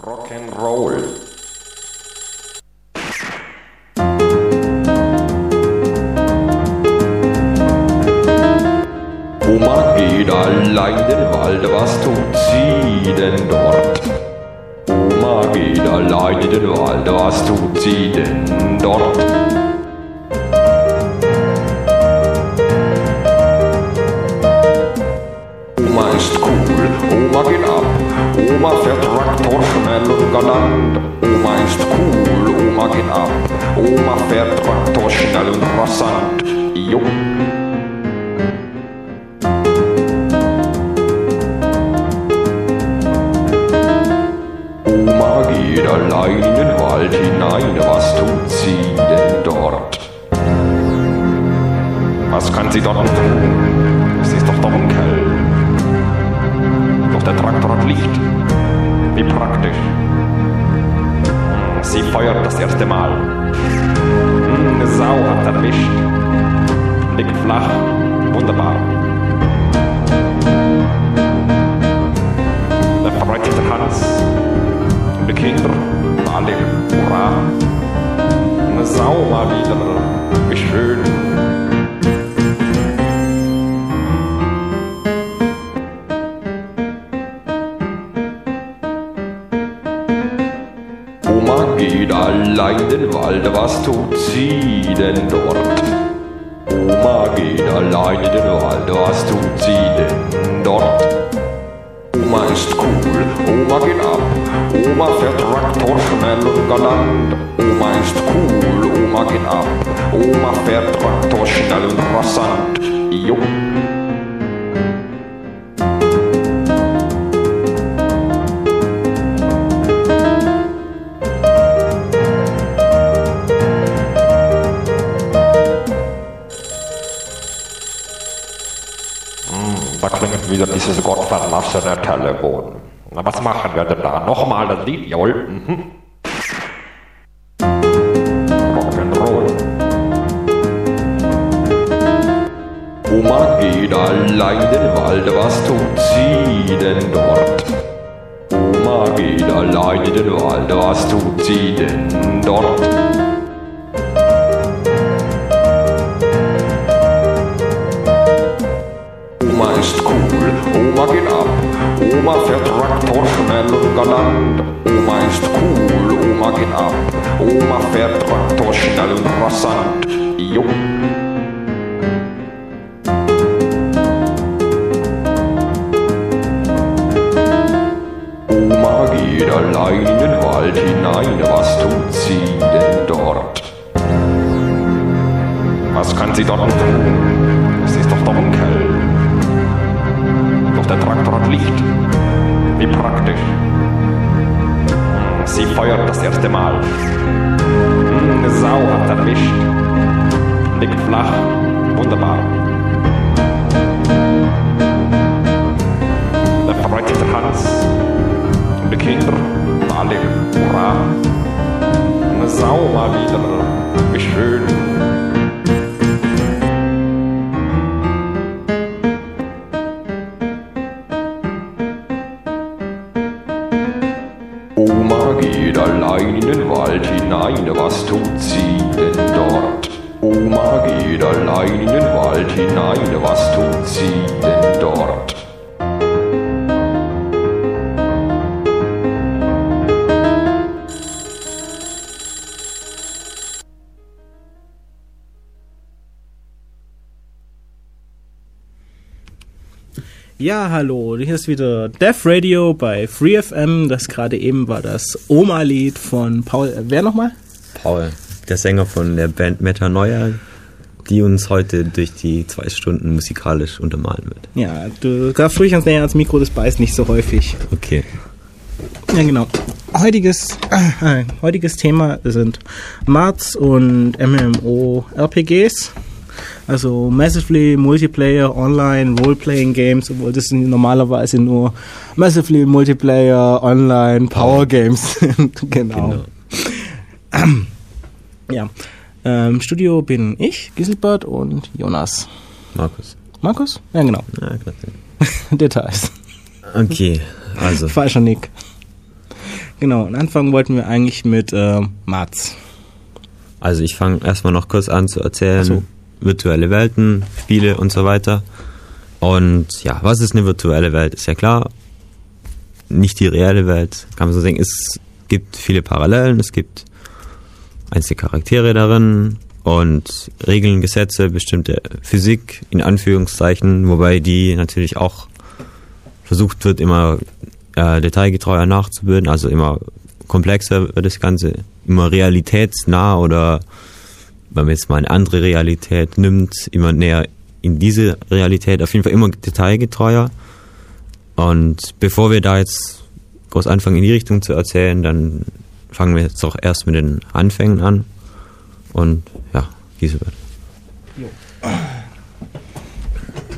Rock'n'Roll. Oma geht allein den Wald, was tut sie denn dort? Oma geht allein in den Wald, was tut alleine, was tut sie denn dort? Oma geht allein in den Wald hinein, was tut sie denn dort? Ja, hallo, hier ist wieder Dev Radio bei FreeFM. Das gerade eben war das Oma-Lied von Paul. Äh, wer nochmal? Paul, der Sänger von der Band Metanoia, die uns heute durch die zwei Stunden musikalisch untermalen wird. Ja, du darfst ruhig ans näher ans Mikro, das beißt nicht so häufig. Okay. Ja, genau. Heutiges, äh, äh heutiges Thema sind Mats und MMO-RPGs. Also Massively Multiplayer Online Role-Playing Games, obwohl das sind normalerweise nur Massively Multiplayer Online Power Games sind. genau. genau. ja. Ähm, Studio bin ich, Giselbert und Jonas. Markus. Markus? Ja, genau. Ja. Details. Okay, also. Falscher Nick. Genau, und anfangen wollten wir eigentlich mit äh, Mats. Also ich fange erstmal noch kurz an zu erzählen, so. virtuelle Welten, Spiele und so weiter. Und ja, was ist eine virtuelle Welt? Ist ja klar, nicht die reelle Welt, kann man so sagen. Es gibt viele Parallelen, es gibt einzelne Charaktere darin und Regeln, Gesetze, bestimmte Physik in Anführungszeichen, wobei die natürlich auch versucht wird, immer äh, detailgetreuer nachzubilden, also immer komplexer wird das Ganze, immer realitätsnah oder wenn man jetzt mal eine andere Realität nimmt, immer näher in diese Realität, auf jeden Fall immer detailgetreuer. Und bevor wir da jetzt groß anfangen, in die Richtung zu erzählen, dann fangen wir jetzt doch erst mit den Anfängen an. Und ja, Giesebert.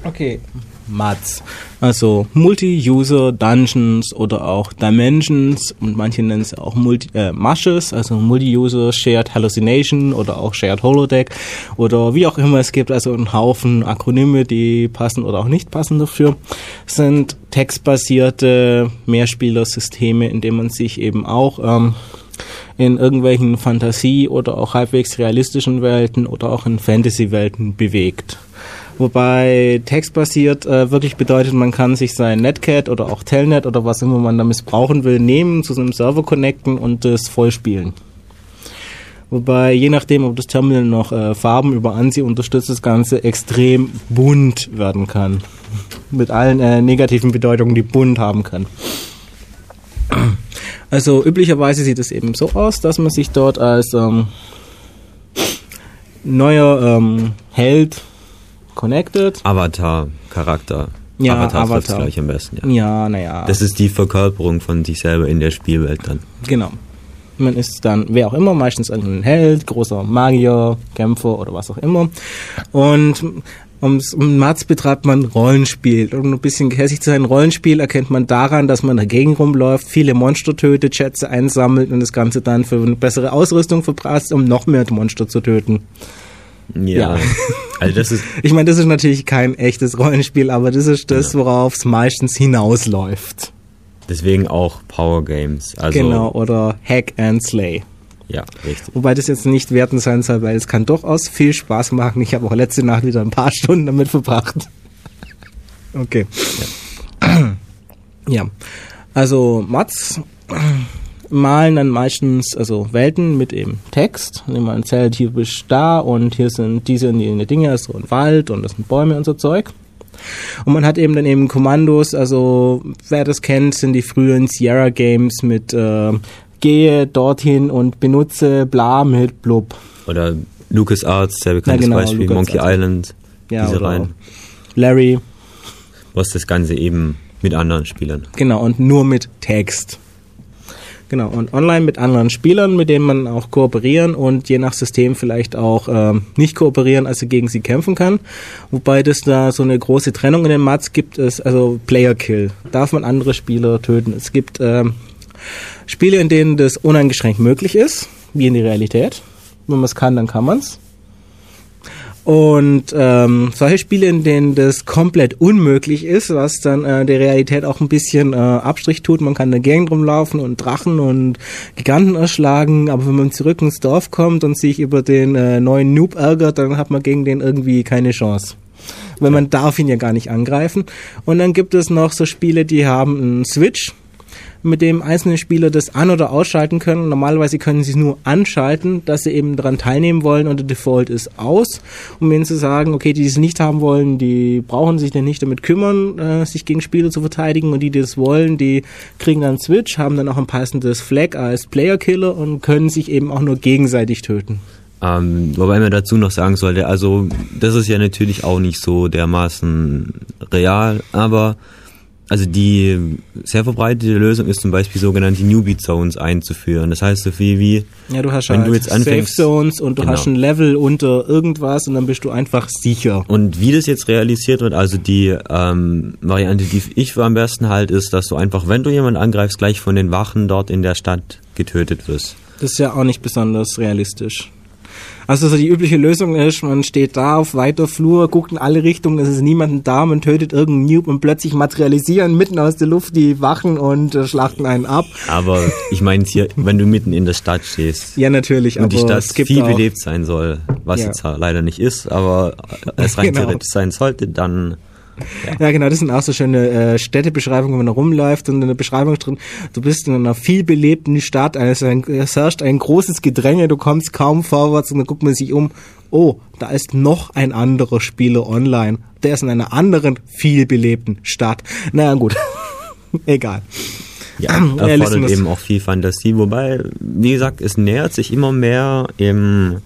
Okay. Mats. Also Multi-User Dungeons oder auch Dimensions und manche nennen es auch Multi äh, Mashes, also Multi-User Shared Hallucination oder auch Shared Holodeck oder wie auch immer es gibt, also einen Haufen Akronyme, die passen oder auch nicht passen dafür, sind textbasierte Mehrspielersysteme, in denen man sich eben auch ähm, in irgendwelchen Fantasie- oder auch halbwegs realistischen Welten oder auch in Fantasy-Welten bewegt. Wobei textbasiert äh, wirklich bedeutet, man kann sich sein Netcat oder auch Telnet oder was immer man da missbrauchen will, nehmen, zu seinem Server connecten und das vollspielen. Wobei, je nachdem, ob das Terminal noch äh, Farben über ANSI unterstützt, das Ganze extrem bunt werden kann. Mit allen äh, negativen Bedeutungen, die bunt haben kann. Also üblicherweise sieht es eben so aus, dass man sich dort als ähm, neuer ähm, Held connected. Avatar, Charakter. Ja, Avatar, Avatar. gleich am besten, ja. Ja, naja. Das ist die Verkörperung von sich selber in der Spielwelt dann. Genau. Man ist dann, wer auch immer, meistens irgendein Held, großer Magier, Kämpfer oder was auch immer. Und ums, um Mats betreibt man Rollenspiel. Um ein bisschen gehässig zu sein, Rollenspiel erkennt man daran, dass man dagegen rumläuft, viele Monster tötet, Schätze einsammelt und das Ganze dann für eine bessere Ausrüstung verprasst, um noch mehr Monster zu töten. Ja. Ja. Also das ist, Ich meine, das ist natürlich kein echtes Rollenspiel, aber das ist das, worauf es meistens hinausläuft. deswegen auch Power Games. Also, genau, oder Hack and Slay. Ja, richtig. Wobei das jetzt nicht wertend sein soll, weil es kann durchaus viel Spaß machen. Ich habe auch letzte Nacht wieder ein paar Stunden damit verbracht. Okay. Ja. Also Mats malen dann meistens also Welten mit eben Text. Nehmen wir ein Zelt, hier bist du da und hier sind diese und jene Dinge, so ein Wald und das sind Bäume und so Zeug. Und man hat eben dann eben Kommandos, also wer das kennt, sind die frühen Sierra Games mit äh, gehe dorthin und benutze bla mit blub. Oder LucasArts, sehr bekanntes Ja, genau, Beispiel, LucasArts. Monkey Island, Ja, diese Reihen. Larry, Was das Ganze eben mit anderen Spielern. genau, und nur mit Text. Genau, und online mit anderen Spielern, mit denen man auch kooperieren und je nach System vielleicht auch ähm, nicht kooperieren, also gegen sie kämpfen kann. Wobei das da so eine große Trennung in den Mats gibt, ist also Player Kill. Darf man andere Spieler töten? Es gibt ähm, Spiele, in denen das uneingeschränkt möglich ist, wie in der Realität. Wenn man es kann, dann kann man es. Und ähm, solche Spiele, in denen das komplett unmöglich ist, was dann äh, der Realität auch ein bisschen äh, Abstrich tut. Man kann Gegend rumlaufen und Drachen und Giganten erschlagen, aber wenn man zurück ins Dorf kommt und sich über den äh, neuen Noob ärgert, dann hat man gegen den irgendwie keine Chance. Weil man darf ihn ja gar nicht angreifen. Und dann gibt es noch so Spiele, die haben einen Switch, mit dem einzelne Spieler das an- oder ausschalten können. Normalerweise können sie es nur anschalten, dass sie eben daran teilnehmen wollen und der Default ist aus, um ihnen zu sagen, okay, die, die es nicht haben wollen, die brauchen sich dann nicht damit kümmern, äh, sich gegen Spieler zu verteidigen und die, die das wollen, die kriegen dann Switch, haben dann auch ein passendes Flag als Player Killer und können sich eben auch nur gegenseitig töten. Ähm, wobei man dazu noch sagen sollte, also das ist ja natürlich auch nicht so dermaßen real, aber also die sehr verbreitete Lösung ist zum Beispiel sogenannte Newbie Zones einzuführen. Das heißt so viel wie, Ja, du hast Wenn halt du jetzt anfängst- Safe Zones und du Genau. hast ein Level unter irgendwas und dann bist du einfach sicher. Und wie das jetzt realisiert wird, also die ähm, Variante, die ich für am besten halt, ist, dass du einfach, wenn du jemanden angreifst, gleich von den Wachen dort in der Stadt getötet wirst. Das ist ja auch nicht besonders realistisch. Also so die übliche Lösung ist, man steht da auf weiter Flur, guckt in alle Richtungen, es ist niemand da, man tötet irgendeinen Noob und plötzlich materialisieren mitten aus der Luft die Wachen und äh, schlachten einen ab. Aber ich meine hier, wenn du mitten in der Stadt stehst. Ja, natürlich. Und die Stadt viel belebt sein soll, was Ja. jetzt leider nicht ist, aber es rein Genau. theoretisch sein sollte, dann Ja, genau, das sind auch so schöne äh, Städtebeschreibungen, wenn man rumläuft und in der Beschreibung drin, du bist in einer viel belebten Stadt, es, herrscht ein großes Gedränge, du kommst kaum vorwärts und dann guckt man sich um, oh, da ist noch ein anderer Spieler online. Der ist in einer anderen, viel belebten Stadt. Naja, gut. Egal. ja, erfordert Realismus. eben auch viel Fantasie. Wobei, wie gesagt, es nähert sich immer mehr im,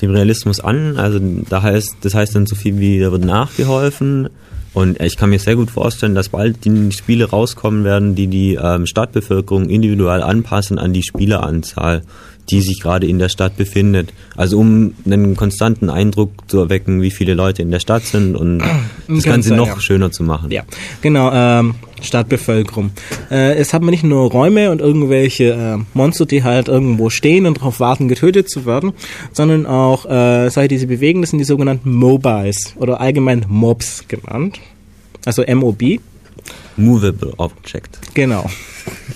dem Realismus an. Also da heißt, das heißt dann so viel wie, da wird nachgeholfen. Und ich kann mir sehr gut vorstellen, dass bald die Spiele rauskommen werden, die die ähm, Stadtbevölkerung individuell anpassen an die Spieleranzahl, die sich gerade in der Stadt befindet. Also um einen konstanten Eindruck zu erwecken, wie viele Leute in der Stadt sind und das Ganz Ganze noch ja. schöner zu machen. Ja, genau, ähm, Stadtbevölkerung. Äh, es hat man nicht nur Räume und irgendwelche äh, Monster, die halt irgendwo stehen und darauf warten, getötet zu werden, sondern auch äh, solche, die sie bewegen, das sind die sogenannten Mobiles oder allgemein Mobs genannt. Also MOB. Movable Object. Genau.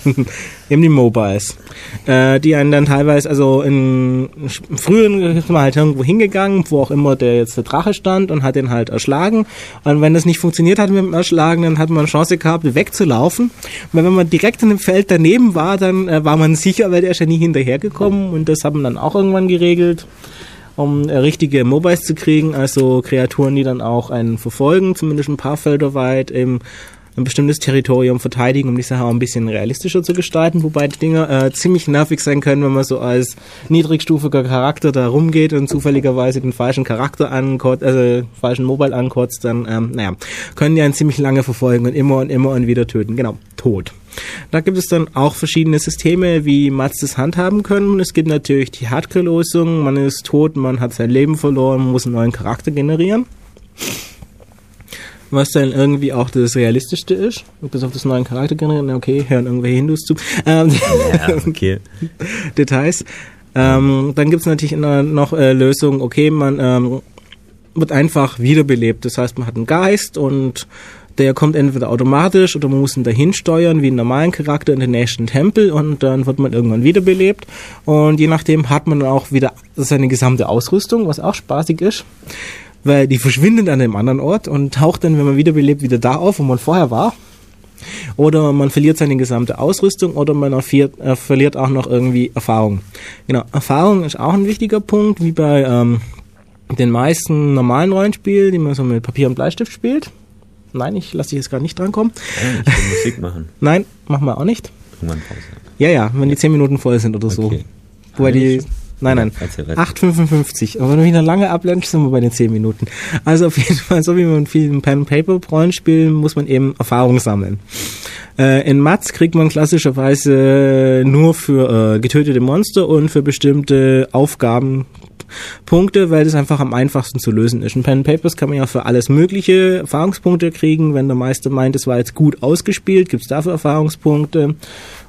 Eben die Mobiles. Äh, die einen dann teilweise, also in im früheren ist man halt irgendwo hingegangen, wo auch immer der jetzt der Drache stand und hat den halt erschlagen. Und wenn das nicht funktioniert hat mit dem Erschlagen, dann hat man eine Chance gehabt, wegzulaufen. Und wenn man direkt in dem Feld daneben war, dann äh, war man sicher, weil der ist ja nie hinterhergekommen und das hat man dann auch irgendwann geregelt um äh, richtige Mobiles zu kriegen, also Kreaturen, die dann auch einen verfolgen, zumindest ein paar Felder weit, eben ein bestimmtes Territorium verteidigen, um die Sache auch ein bisschen realistischer zu gestalten, wobei die Dinger äh, ziemlich nervig sein können, wenn man so als niedrigstufiger Charakter da rumgeht und zufälligerweise den falschen Charakter ankotzt, also falschen Mobile ankotzt, dann, ähm, naja, können die einen ziemlich lange verfolgen und immer und immer und wieder töten. Genau, tot. Da gibt es dann auch verschiedene Systeme, wie Mats das handhaben können. Es gibt natürlich die Hardcore-Losung, man ist tot, man hat sein Leben verloren, muss einen neuen Charakter generieren. Was dann irgendwie auch das Realistischste ist. Bis auf das neuen Charakter generieren, okay, hören irgendwelche Hindus zu. Ähm, Ja, okay. Details. Ähm, dann gibt's natürlich immer noch äh, Lösungen, okay, man ähm, wird einfach wiederbelebt. Das heißt, man hat einen Geist und der kommt entweder automatisch oder man muss ihn dahin steuern, wie einen normalen Charakter in den nächsten Tempel und dann wird man irgendwann wiederbelebt. Und je nachdem hat man dann auch wieder seine gesamte Ausrüstung, was auch spaßig ist. Weil die verschwindet an dem anderen Ort und taucht dann, wenn man wiederbelebt, wieder da auf, wo man vorher war. Oder man verliert seine gesamte Ausrüstung oder man erfiert, äh, verliert auch noch irgendwie Erfahrung. Genau, Erfahrung ist auch ein wichtiger Punkt, wie bei ähm, den meisten normalen Rollenspielen, die man so mit Papier und Bleistift spielt. Nein, ich lasse dich jetzt gerade nicht drankommen. Ich will Musik machen. Nein, machen wir auch nicht. Irgendwann Pause. Ja, ja, wenn die 10 Minuten voll sind oder so. Okay. Wobei die. Nein, nein. Erzähl weiter. 8,55. Aber wenn du wieder lange ablenkst, sind wir bei den 10 Minuten. Also auf jeden Fall, so wie man vielen Pen-Paper-Rollenspielen, muss man eben Erfahrung sammeln. Äh, in Mats kriegt man klassischerweise nur für äh, getötete Monster und für bestimmte Aufgaben Punkte, weil das einfach am einfachsten zu lösen ist. In Pen Papers kann man ja für alles mögliche Erfahrungspunkte kriegen. Wenn der Meister meint, es war jetzt gut ausgespielt, gibt's dafür Erfahrungspunkte.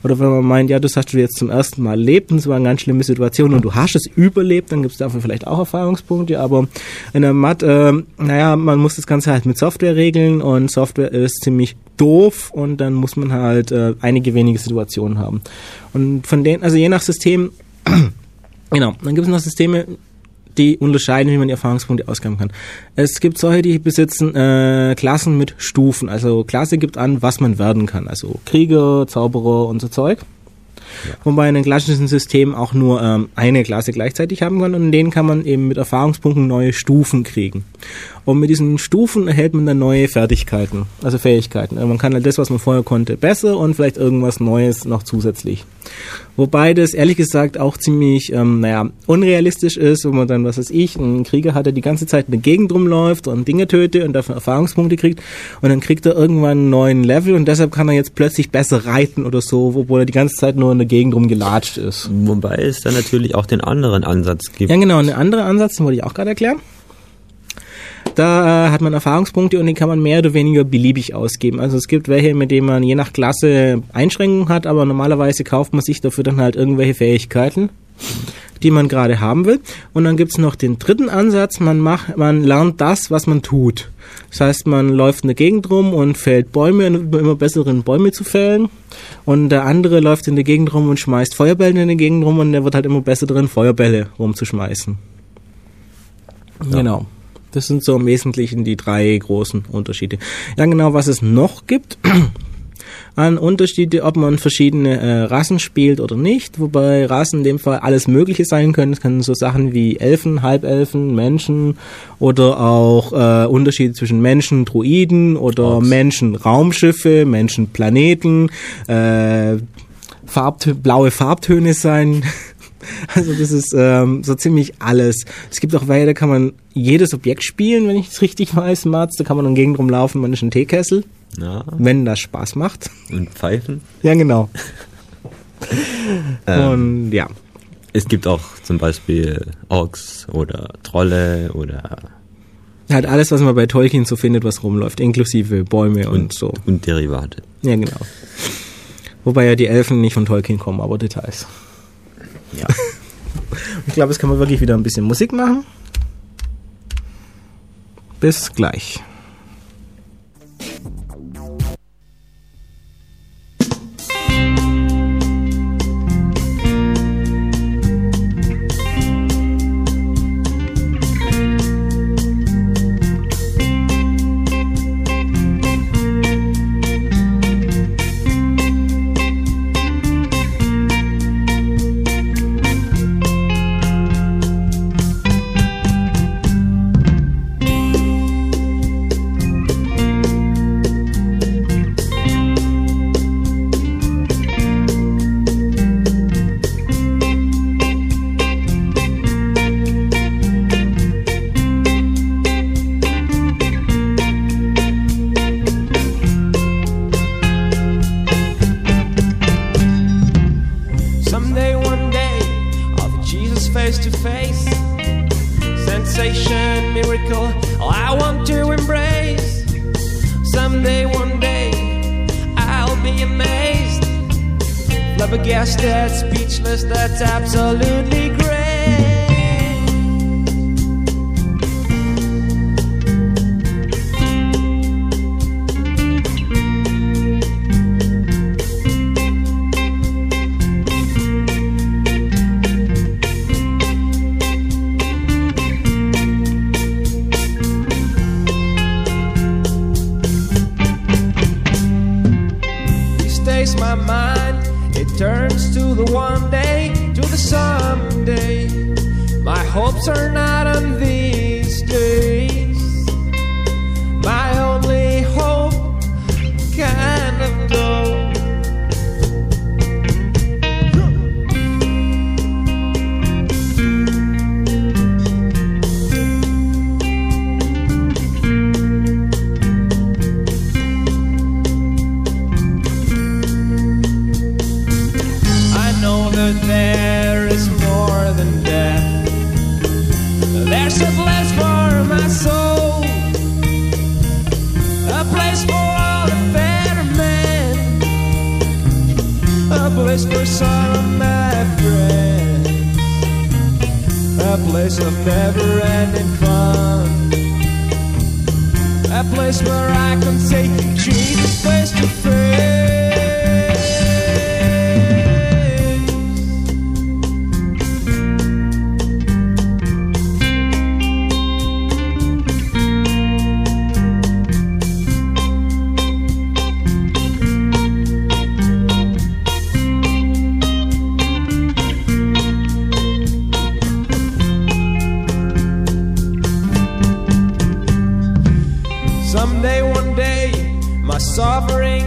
Oder wenn man meint, ja, das hast du jetzt zum ersten Mal erlebt und es war eine ganz schlimme Situation und du hast es überlebt, dann gibt's dafür vielleicht auch Erfahrungspunkte. Aber in der Mat, äh, naja, man muss das Ganze halt mit Software regeln und Software ist ziemlich doof und dann muss man halt äh, einige wenige Situationen haben. Und von denen, also je nach System, genau, dann gibt es noch Systeme, die unterscheiden, wie man die Erfahrungspunkte ausgeben kann. Es gibt solche, die besitzen äh, Klassen mit Stufen. Also Klasse gibt an, was man werden kann. Also Krieger, Zauberer und so Zeug. Wobei in einem klassischen System auch nur ähm, eine Klasse gleichzeitig haben kann und in denen kann man eben mit Erfahrungspunkten neue Stufen kriegen. Und mit diesen Stufen erhält man dann neue Fertigkeiten, also Fähigkeiten. Also man kann halt das, was man vorher konnte, besser und vielleicht irgendwas Neues noch zusätzlich. Wobei das ehrlich gesagt auch ziemlich, ähm, naja, unrealistisch ist, wenn man dann, was weiß ich, einen Krieger hat, der die ganze Zeit in der Gegend rumläuft und Dinge tötet und dafür Erfahrungspunkte kriegt und dann kriegt er irgendwann einen neuen Level und deshalb kann er jetzt plötzlich besser reiten oder so, obwohl er die ganze Zeit nur in der Gegend rumgelatscht ist. Wobei es dann natürlich auch den anderen Ansatz gibt. Ja, genau. Und ein anderer Ansatz, den wollte ich auch gerade erklären. Da äh, hat man Erfahrungspunkte und die kann man mehr oder weniger beliebig ausgeben. Also es gibt welche, mit denen man je nach Klasse Einschränkungen hat, aber normalerweise kauft man sich dafür dann halt irgendwelche Fähigkeiten die man gerade haben will. Und dann gibt's noch den dritten Ansatz, man macht, man lernt das, was man tut. Das heißt, man läuft in der Gegend rum und fällt Bäume, um immer besseren Bäume zu fällen. Und der andere läuft in der Gegend rum und schmeißt Feuerbälle in der Gegend rum und der wird halt immer besser drin, Feuerbälle rumzuschmeißen. Ja. Genau. Das sind so im Wesentlichen die drei großen Unterschiede. Ja, genau, was es noch gibt an Unterschiede, ob man verschiedene äh, Rassen spielt oder nicht, wobei Rassen in dem Fall alles Mögliche sein können. Es können so Sachen wie Elfen, Halbelfen, Menschen oder auch äh, Unterschiede zwischen Menschen, Druiden oder Orks. Menschen, Raumschiffe, Menschen, Planeten, äh, Farbtö blaue Farbtöne sein. Also das ist ähm, so ziemlich alles. Es gibt auch welche, da kann man jedes Objekt spielen, wenn ich es richtig weiß, Mats. Da kann man dann gegen drum laufen, man ist ein Teekessel, Ja. wenn das Spaß macht. Und Pfeifen. Ja, genau. Ähm, Und ja. es gibt auch zum Beispiel Orks oder Trolle oder Halt alles, was man bei Tolkien so findet, was rumläuft, inklusive Bäume und, und, so. und Derivate. Ja, genau. Wobei ja die Elfen nicht von Tolkien kommen, aber Details. Ja. Ich glaube, jetzt kann man wirklich wieder ein bisschen Musik machen. Bis gleich.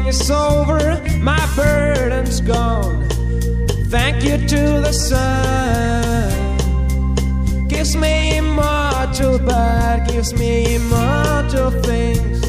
Is over, my burden's gone. Thank you to the sun. Gives me immortal, but gives me immortal things.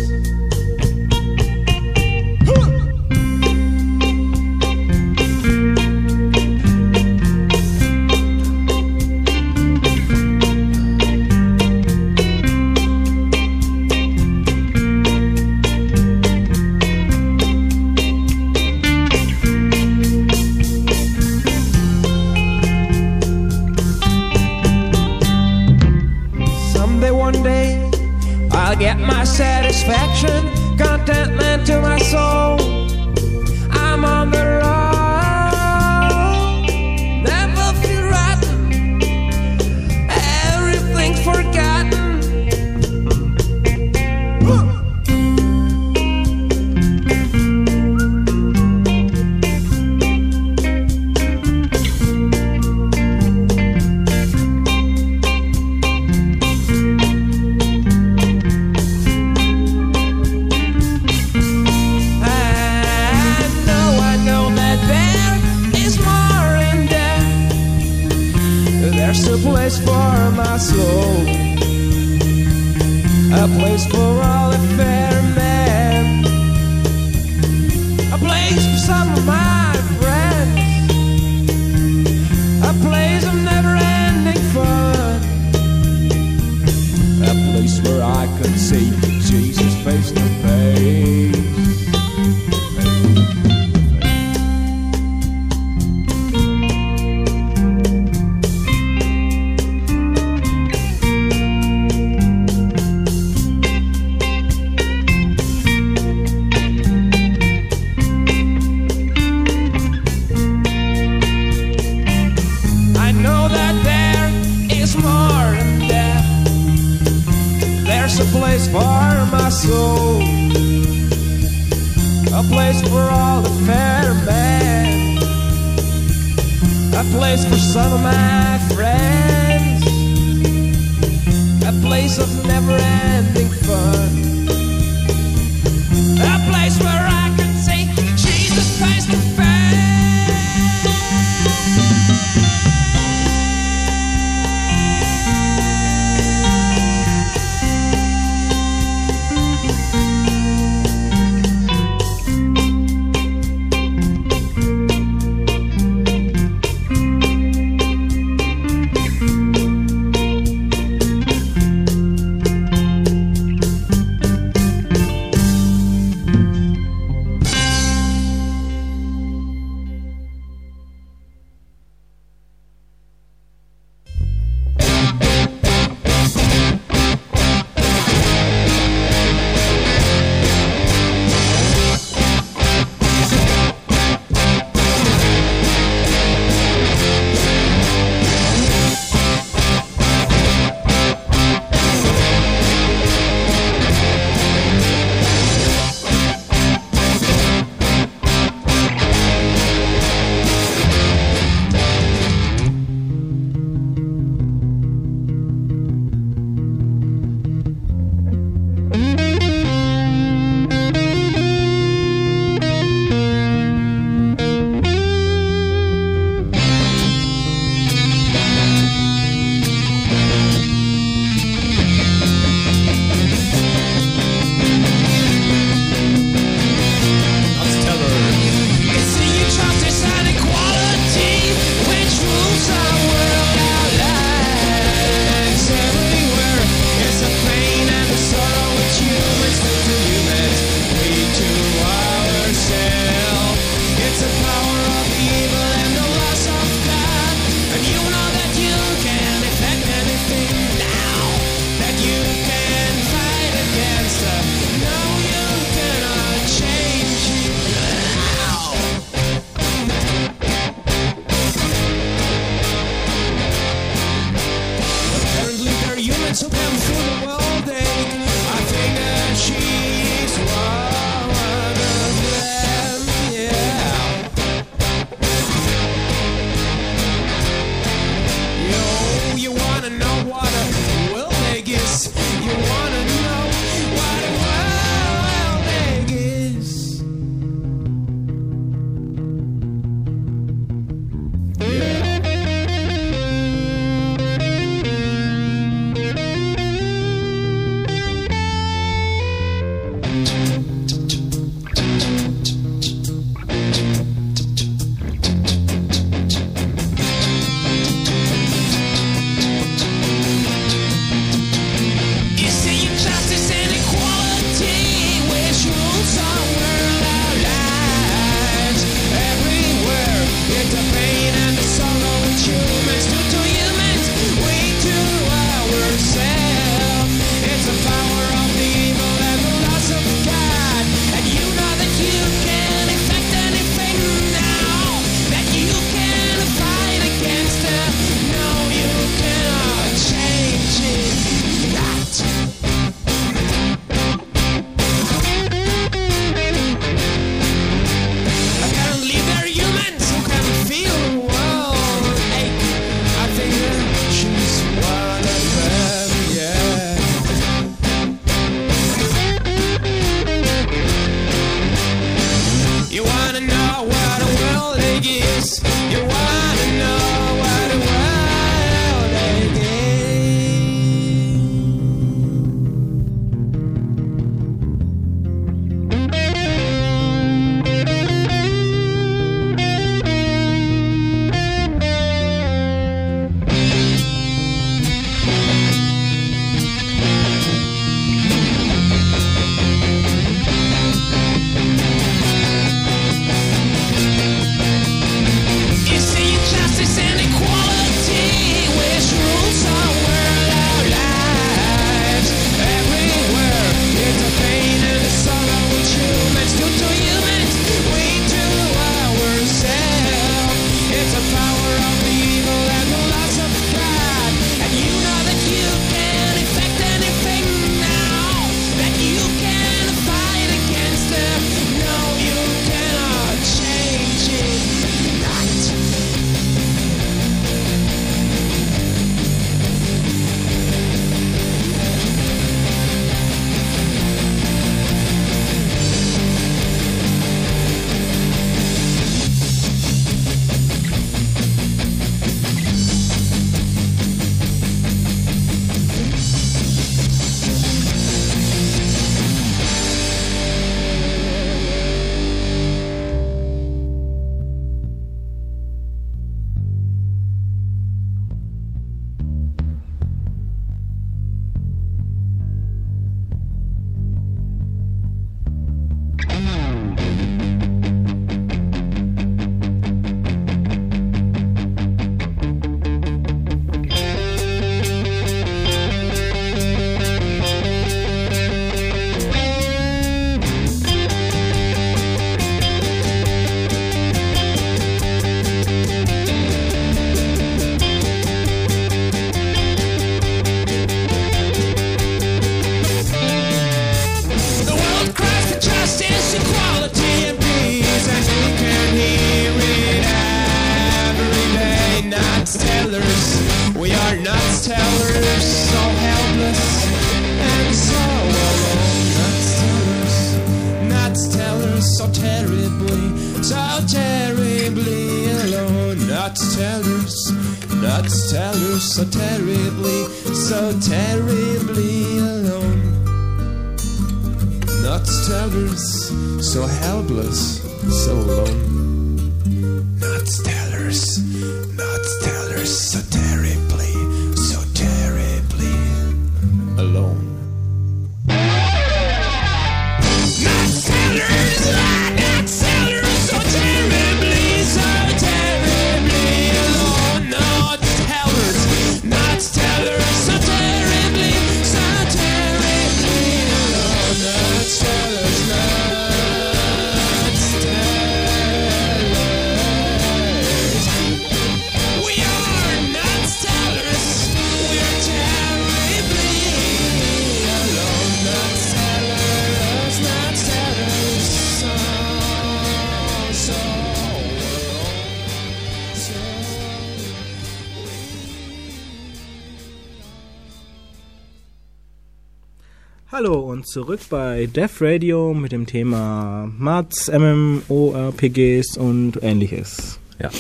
Zurück bei Def Radio mit dem Thema Mats, MMORPGs und ähnliches. Ja.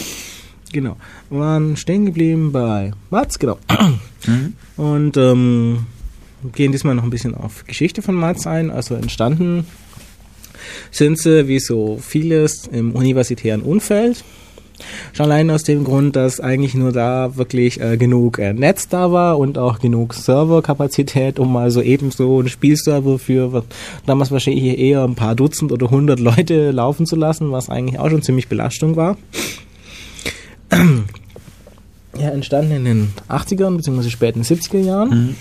Genau. Wir waren stehen geblieben bei Mats, genau. Und ähm, gehen diesmal noch ein bisschen auf Geschichte von Mats ein. Also entstanden sind sie wie so vieles im universitären Umfeld. Schon allein aus dem Grund, dass eigentlich nur da wirklich äh, genug äh, Netz da war und auch genug Serverkapazität, um mal so eben so einen Spielserver für damals wahrscheinlich eher ein paar Dutzend oder hundert Leute laufen zu lassen, was eigentlich auch schon ziemlich Belastung war. Ja, entstanden in den 80ern bzw. späten 70er Jahren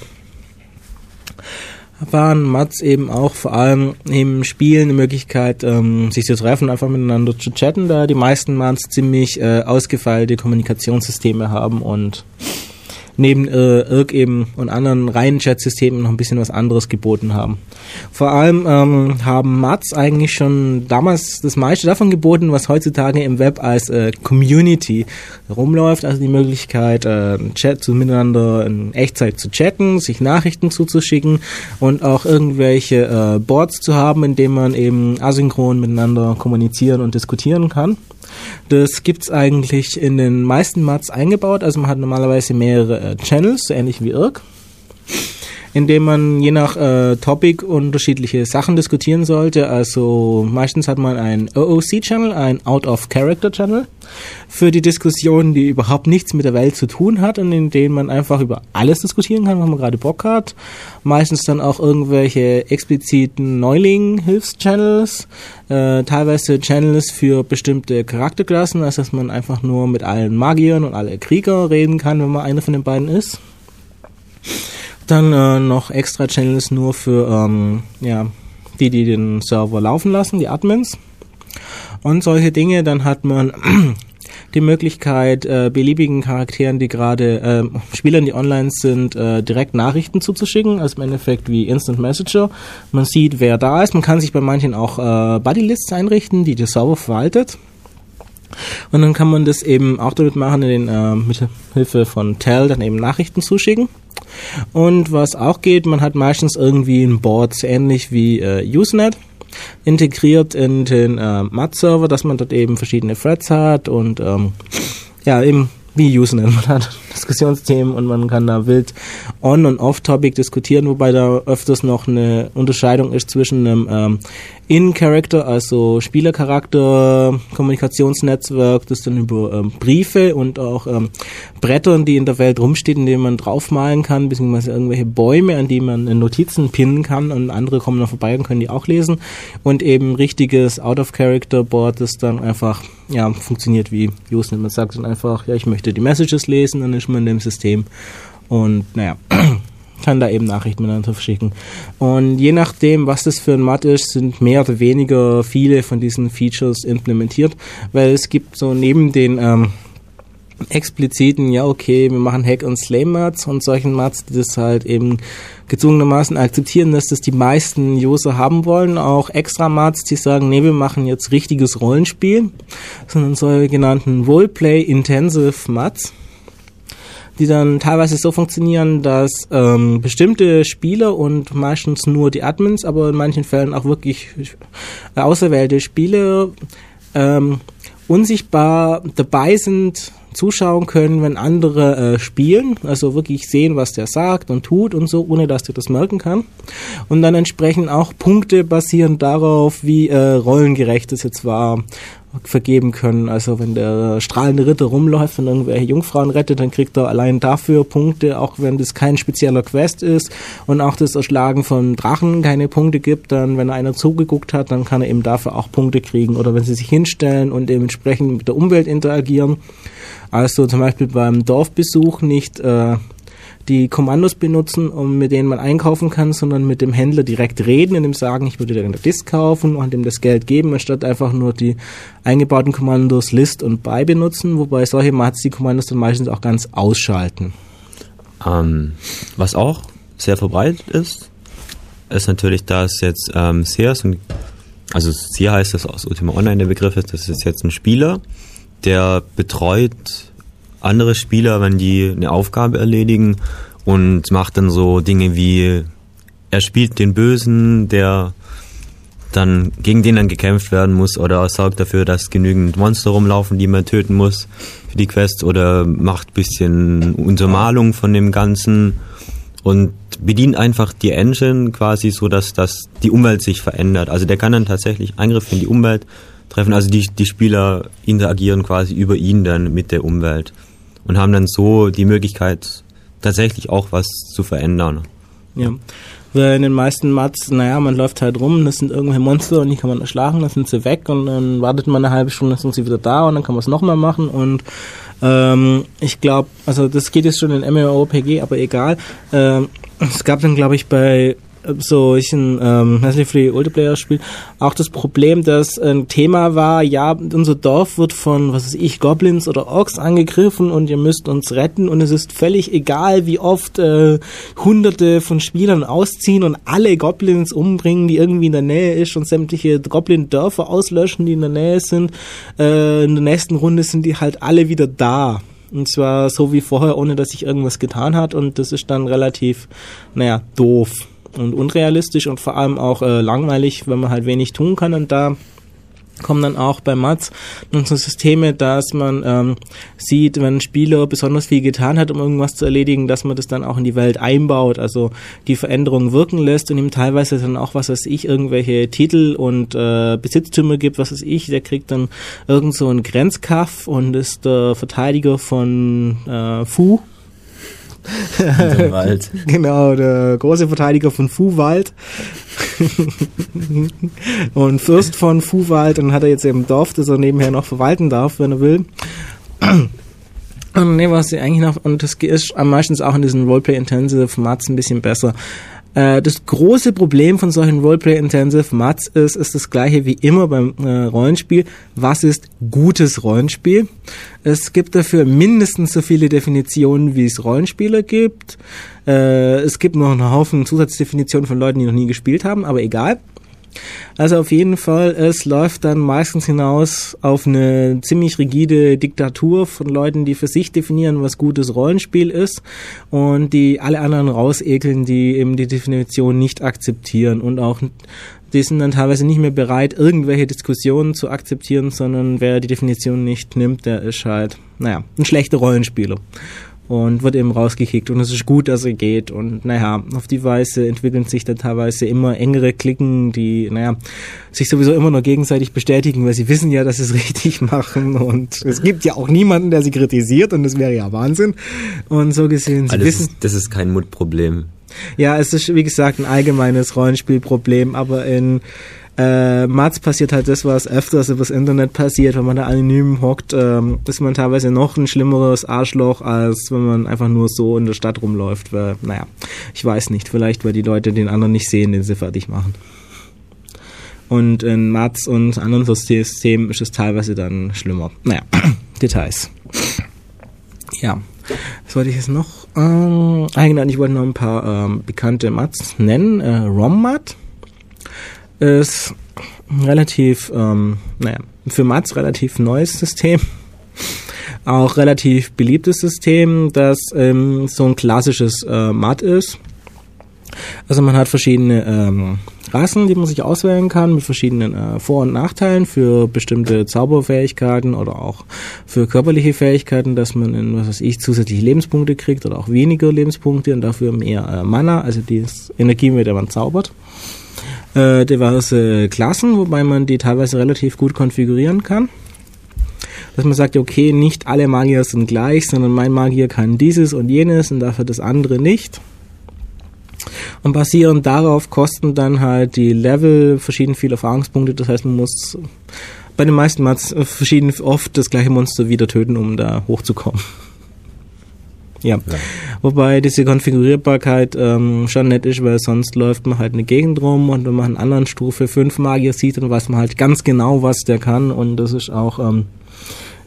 waren. Mats eben auch vor allem im Spielen eine Möglichkeit, ähm, sich zu treffen, einfach miteinander zu chatten, da die meisten Mats ziemlich äh, ausgefeilte Kommunikationssysteme haben und neben äh, IRC eben und anderen reinen Chat-Systemen noch ein bisschen was anderes geboten haben. Vor allem ähm, haben Mats eigentlich schon damals das meiste davon geboten, was heutzutage im Web als äh, Community rumläuft, also die Möglichkeit, äh, Chat zu miteinander in Echtzeit zu chatten, sich Nachrichten zuzuschicken und auch irgendwelche äh, Boards zu haben, in denen man eben asynchron miteinander kommunizieren und diskutieren kann. Das gibt's eigentlich in den meisten Mats eingebaut. Also man hat normalerweise mehrere äh, Channels, so ähnlich wie IRC, in dem man je nach äh, Topic unterschiedliche Sachen diskutieren sollte. Also meistens hat man einen OOC-Channel, einen Out-of-Character-Channel für die Diskussion, die überhaupt nichts mit der Welt zu tun hat und in denen man einfach über alles diskutieren kann, was man gerade Bock hat. Meistens dann auch irgendwelche expliziten Neuling-Hilfs-Channels, äh, teilweise Channels für bestimmte Charakterklassen, also dass man einfach nur mit allen Magiern und alle Krieger reden kann, wenn man einer von den beiden ist. Dann äh, noch extra Channels nur für ähm, ja, die, die den Server laufen lassen, die Admins. Und solche Dinge, dann hat man die Möglichkeit, äh, beliebigen Charakteren, die gerade, äh, Spielern, die online sind, äh, direkt Nachrichten zuzuschicken, also im Endeffekt wie Instant Messenger. Man sieht, wer da ist. Man kann sich bei manchen auch äh, Buddy-Lists einrichten, die der Server verwaltet. Und dann kann man das eben auch damit machen, den, äh, mit Hilfe von Tell dann eben Nachrichten zuschicken. Und was auch geht, man hat meistens irgendwie ein Board, ähnlich wie äh, Usenet, integriert in den äh, MAT-Server, dass man dort eben verschiedene Threads hat und ähm, ja, eben wie Usenet. Man hat Diskussionsthemen und man kann da wild on- und off-topic diskutieren, wobei da öfters noch eine Unterscheidung ist zwischen einem ähm, In-Character, also Spielercharakter, Kommunikationsnetzwerk, das dann über ähm, Briefe und auch ähm, Brettern, die in der Welt rumstehen, in denen man draufmalen kann, beziehungsweise irgendwelche Bäume, an die man Notizen pinnen kann und andere kommen dann vorbei und können die auch lesen und eben richtiges Out-of-Character-Board, das dann einfach ja, funktioniert wie Usenet. Man sagt dann einfach, ja, ich möchte die Messages lesen, dann ist man in dem System und naja, kann da eben Nachrichten miteinander verschicken. Und je nachdem, was das für ein Mat ist, sind mehr oder weniger viele von diesen Features implementiert, weil es gibt so neben den ähm, expliziten, ja okay, wir machen Hack- und Slay-Mats und solchen Mats, die das halt eben gezwungenermaßen akzeptieren, dass das die meisten User haben wollen, auch extra Mats, die sagen, nee, wir machen jetzt richtiges Rollenspiel, sondern solche genannten Roleplay Intensive Mats. Die dann teilweise so funktionieren, dass ähm, bestimmte Spieler und meistens nur die Admins, aber in manchen Fällen auch wirklich auserwählte Spieler ähm, unsichtbar dabei sind, zuschauen können, wenn andere äh, spielen, also wirklich sehen, was der sagt und tut und so, ohne dass der das merken kann. Und dann entsprechend auch Punkte basierend darauf, wie äh, rollengerecht es jetzt war vergeben können. Also wenn der strahlende Ritter rumläuft und irgendwelche Jungfrauen rettet, dann kriegt er allein dafür Punkte, auch wenn das kein spezieller Quest ist und auch das Erschlagen von Drachen keine Punkte gibt, dann wenn einer zugeguckt hat, dann kann er eben dafür auch Punkte kriegen. Oder wenn sie sich hinstellen und dementsprechend mit der Umwelt interagieren. Also zum Beispiel beim Dorfbesuch nicht äh, die Kommandos benutzen, um mit denen man einkaufen kann, sondern mit dem Händler direkt reden und ihm sagen, ich würde dir eine Disk kaufen und ihm das Geld geben, anstatt einfach nur die eingebauten Kommandos List und Buy benutzen, wobei solche Mats die Kommandos dann meistens auch ganz ausschalten. Ähm, was auch sehr verbreitet ist, ist natürlich, dass jetzt ähm, Sears also Sear heißt das aus Ultima Online der Begriff ist, das ist jetzt ein Spieler, der betreut andere Spieler, wenn die eine Aufgabe erledigen und macht dann so Dinge wie, er spielt den Bösen, der dann gegen den dann gekämpft werden muss oder sorgt dafür, dass genügend Monster rumlaufen, die man töten muss für die Quest oder macht bisschen Untermalung von dem Ganzen und bedient einfach die Engine quasi so, dass das die Umwelt sich verändert. Also der kann dann tatsächlich Eingriffe in die Umwelt treffen. Also die, die Spieler interagieren quasi über ihn dann mit der Umwelt und haben dann so die Möglichkeit, tatsächlich auch was zu verändern. Ja. Weil in den meisten Mats, naja, man läuft halt rum, das sind irgendwelche Monster und die kann man erschlagen, dann sind sie weg und dann wartet man eine halbe Stunde, dann sind sie wieder da und dann kann man es nochmal machen und ähm, ich glaube, also das geht jetzt schon in MMORPG, aber egal. Ähm, es gab dann, glaube ich, bei so ich ein ähm, Free Multiplayer Spiel auch das Problem, dass ein Thema war, ja, unser Dorf wird von, was weiß ich, Goblins oder Orks angegriffen und ihr müsst uns retten und es ist völlig egal, wie oft äh, hunderte von Spielern ausziehen und alle Goblins umbringen, die irgendwie in der Nähe ist und sämtliche Goblin-Dörfer auslöschen, die in der Nähe sind. Äh, in der nächsten Runde sind die halt alle wieder da. Und zwar so wie vorher, ohne dass sich irgendwas getan hat. Und das ist dann relativ, naja, doof und unrealistisch und vor allem auch äh, langweilig, wenn man halt wenig tun kann. Und da kommen dann auch bei Mats unsere Systeme, dass man ähm, sieht, wenn ein Spieler besonders viel getan hat, um irgendwas zu erledigen, dass man das dann auch in die Welt einbaut, also die Veränderungen wirken lässt und ihm teilweise dann auch, was weiß ich, irgendwelche Titel und äh, Besitztümer gibt, was weiß ich, der kriegt dann irgend so einen Grenzkaff und ist der Verteidiger von äh, Fu, Wald. genau, der große Verteidiger von Fuwald. und Fürst von Fuwald. Und hat er jetzt eben Dorf, das er nebenher noch verwalten darf, wenn er will. Und nee, was sie eigentlich noch, und das ist meistens auch in diesen Roleplay-Intensive-Formats ein bisschen besser. Äh, das große Problem von solchen Roleplay-Intensive Mats ist, ist das gleiche wie immer beim äh, Rollenspiel. Was ist gutes Rollenspiel? Es gibt dafür mindestens so viele Definitionen, wie es Rollenspieler gibt. Äh, es gibt noch einen Haufen Zusatzdefinitionen von Leuten, die noch nie gespielt haben, aber egal. Also auf jeden Fall, es läuft dann meistens hinaus auf eine ziemlich rigide Diktatur von Leuten, die für sich definieren, was gutes Rollenspiel ist. Und die alle anderen rausekeln, die eben die Definition nicht akzeptieren. Und auch die sind dann teilweise nicht mehr bereit, irgendwelche Diskussionen zu akzeptieren, sondern wer die Definition nicht nimmt, der ist halt, naja, ein schlechter Rollenspieler und wird eben rausgekickt. Und es ist gut, dass er geht. Und naja, auf die Weise entwickeln sich dann teilweise immer engere Klicken, die, naja, sich sowieso immer noch gegenseitig bestätigen, weil sie wissen ja, dass sie es richtig machen. Und es gibt ja auch niemanden, der sie kritisiert. Und das wäre ja Wahnsinn. Und so gesehen, sie das wissen... ist, das ist kein Mutproblem. Ja, es ist wie gesagt ein allgemeines Rollenspielproblem, aber in äh, Mats passiert halt das, was öfters übers Internet passiert, wenn man da anonym hockt, ähm, ist man teilweise noch ein schlimmeres Arschloch, als wenn man einfach nur so in der Stadt rumläuft. Weil, naja, ich weiß nicht, vielleicht weil die Leute den anderen nicht sehen, den sie fertig machen. Und in Mats und anderen Systemen ist es teilweise dann schlimmer. Naja, Details. Ja, was wollte ich jetzt noch? Ähm, eigentlich, ich wollte noch ein paar ähm, bekannte Mats nennen. Äh, ROM-Mat ist relativ, ähm, naja, für Mats relativ neues System. auch relativ beliebtes System, das ähm, so ein klassisches äh, Mat ist. Also man hat verschiedene ähm, Rassen, die man sich auswählen kann, mit verschiedenen äh, Vor- und Nachteilen für bestimmte Zauberfähigkeiten oder auch für körperliche Fähigkeiten, dass man in, was weiß ich, zusätzliche Lebenspunkte kriegt oder auch weniger Lebenspunkte und dafür mehr äh, Mana, also die Energie, mit der man zaubert. Äh, diverse Klassen, wobei man die teilweise relativ gut konfigurieren kann dass man sagt, okay, nicht alle Magier sind gleich, sondern mein Magier kann dieses und jenes und dafür das andere nicht. Und basierend darauf kosten dann halt die Level verschieden viele Erfahrungspunkte. Das heißt, man muss bei den meisten Mats verschieden oft das gleiche Monster wieder töten, um da hochzukommen. Ja. ja. Wobei diese Konfigurierbarkeit ähm, schon nett ist, weil sonst läuft man halt eine Gegend rum und wenn man einen anderen Stufe 5 Magier sieht, dann weiß man halt ganz genau, was der kann und das ist auch ähm,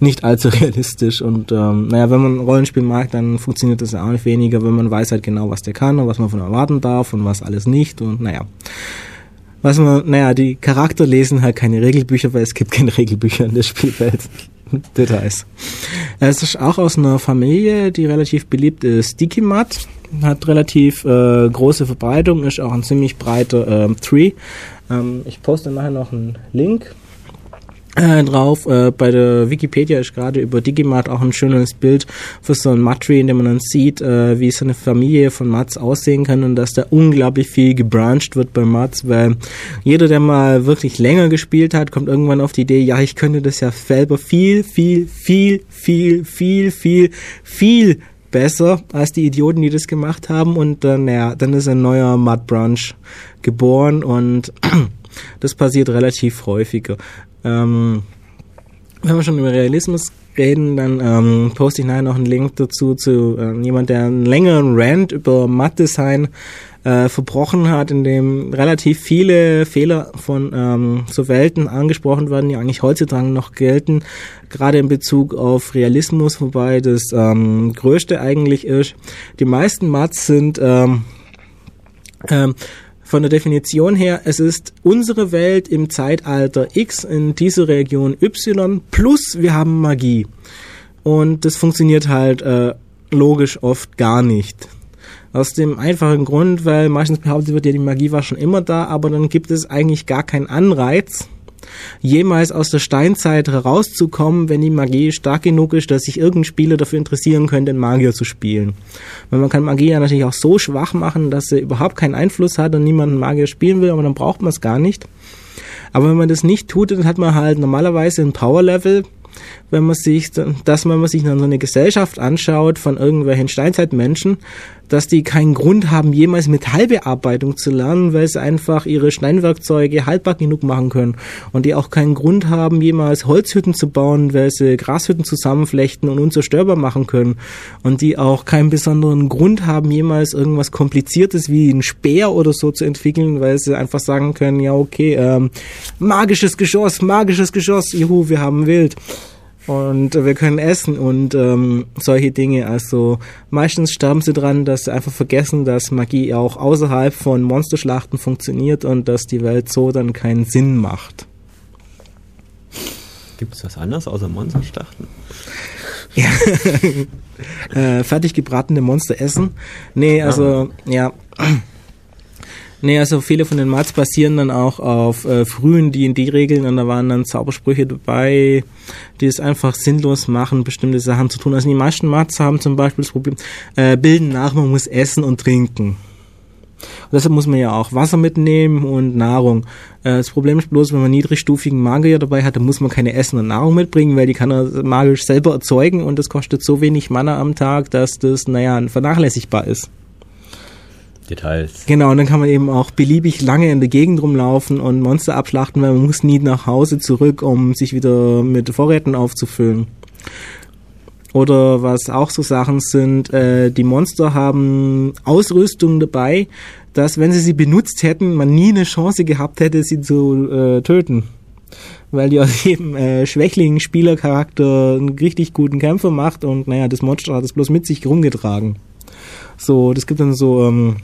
nicht allzu realistisch. Und ähm, naja, wenn man ein Rollenspiel mag, dann funktioniert das auch nicht weniger, wenn man weiß halt genau, was der kann und was man von erwarten darf und was alles nicht. Und naja. Was man, naja, die Charakter lesen halt keine Regelbücher, weil es gibt keine Regelbücher in der Spielwelt. Details. Es ist auch aus einer Familie, die relativ beliebt ist. Dikimat hat relativ äh, große Verbreitung, ist auch ein ziemlich breiter äh, Tree. Ähm, ich poste nachher noch einen Link äh, drauf. Äh, bei der Wikipedia ist gerade über Digimart auch ein schönes Bild für so ein Matri, in dem man dann sieht, äh, wie so eine Familie von Mats aussehen kann und dass da unglaublich viel gebrancht wird bei Mats, weil jeder, der mal wirklich länger gespielt hat, kommt irgendwann auf die Idee, ja, ich könnte das ja selber viel, viel, viel, viel, viel, viel, viel besser als die Idioten, die das gemacht haben und dann, ja, dann ist ein neuer Mud Branch geboren und das passiert relativ häufiger. Ähm, wenn wir schon über Realismus reden, dann ähm, poste ich nachher noch einen Link dazu zu äh, jemand, der einen längeren Rant über Matt-Design äh, verbrochen hat, in dem relativ viele Fehler von ähm, so Welten angesprochen werden, die eigentlich heutzutage noch gelten, gerade in Bezug auf Realismus, wobei das ähm, Größte eigentlich ist, die meisten Mats sind ähm, ähm, von der Definition her, es ist unsere Welt im Zeitalter X in dieser Region Y plus wir haben Magie. Und das funktioniert halt äh, logisch oft gar nicht. Aus dem einfachen Grund, weil meistens behauptet wird, ja, die Magie war schon immer da, aber dann gibt es eigentlich gar keinen Anreiz, jemals aus der Steinzeit herauszukommen, wenn die Magie stark genug ist, dass sich irgendein Spieler dafür interessieren könnte, einen Magier zu spielen. Weil man kann Magie ja natürlich auch so schwach machen, dass sie überhaupt keinen Einfluss hat und niemand einen Magier spielen will, aber dann braucht man es gar nicht. Aber wenn man das nicht tut, dann hat man halt normalerweise ein Power-Level, wenn man sich, dass wenn man sich dann so eine Gesellschaft anschaut von irgendwelchen Steinzeitmenschen, dass die keinen Grund haben, jemals Metallbearbeitung zu lernen, weil sie einfach ihre Steinwerkzeuge haltbar genug machen können. Und die auch keinen Grund haben, jemals Holzhütten zu bauen, weil sie Grashütten zusammenflechten und unzerstörbar machen können. Und die auch keinen besonderen Grund haben, jemals irgendwas Kompliziertes wie ein Speer oder so zu entwickeln, weil sie einfach sagen können, ja okay, ähm, magisches Geschoss, magisches Geschoss, juhu, wir haben Wild und wir können essen und ähm, solche Dinge. Also meistens sterben sie dran, dass sie einfach vergessen, dass Magie auch außerhalb von Monsterschlachten funktioniert und dass die Welt so dann keinen Sinn macht. Gibt es was anderes außer Monsterschlachten? Ja. äh, fertig gebratene Monster essen? Nee, also, ja. Nee, also viele von den Mats basieren dann auch auf äh, frühen D&D-Regeln und da waren dann Zaubersprüche dabei, die es einfach sinnlos machen, bestimmte Sachen zu tun. Also die meisten Mats haben zum Beispiel das Problem, äh, bilden nach, man muss essen und trinken. Und deshalb muss man ja auch Wasser mitnehmen und Nahrung. Äh, das Problem ist bloß, wenn man niedrigstufigen Magier dabei hat, dann muss man keine Essen und Nahrung mitbringen, weil die kann er magisch selber erzeugen und das kostet so wenig Mana am Tag, dass das, naja, vernachlässigbar ist. Details. Genau, und dann kann man eben auch beliebig lange in der Gegend rumlaufen und Monster abschlachten, weil man muss nie nach Hause zurück, um sich wieder mit Vorräten aufzufüllen. Oder was auch so Sachen sind, äh, die Monster haben Ausrüstung dabei, dass wenn sie sie benutzt hätten, man nie eine Chance gehabt hätte, sie zu äh, töten. Weil die aus jedem äh, schwächlichen Spielercharakter einen richtig guten Kämpfer macht und naja, das Monster hat es bloß mit sich rumgetragen. So, das gibt dann so ähm,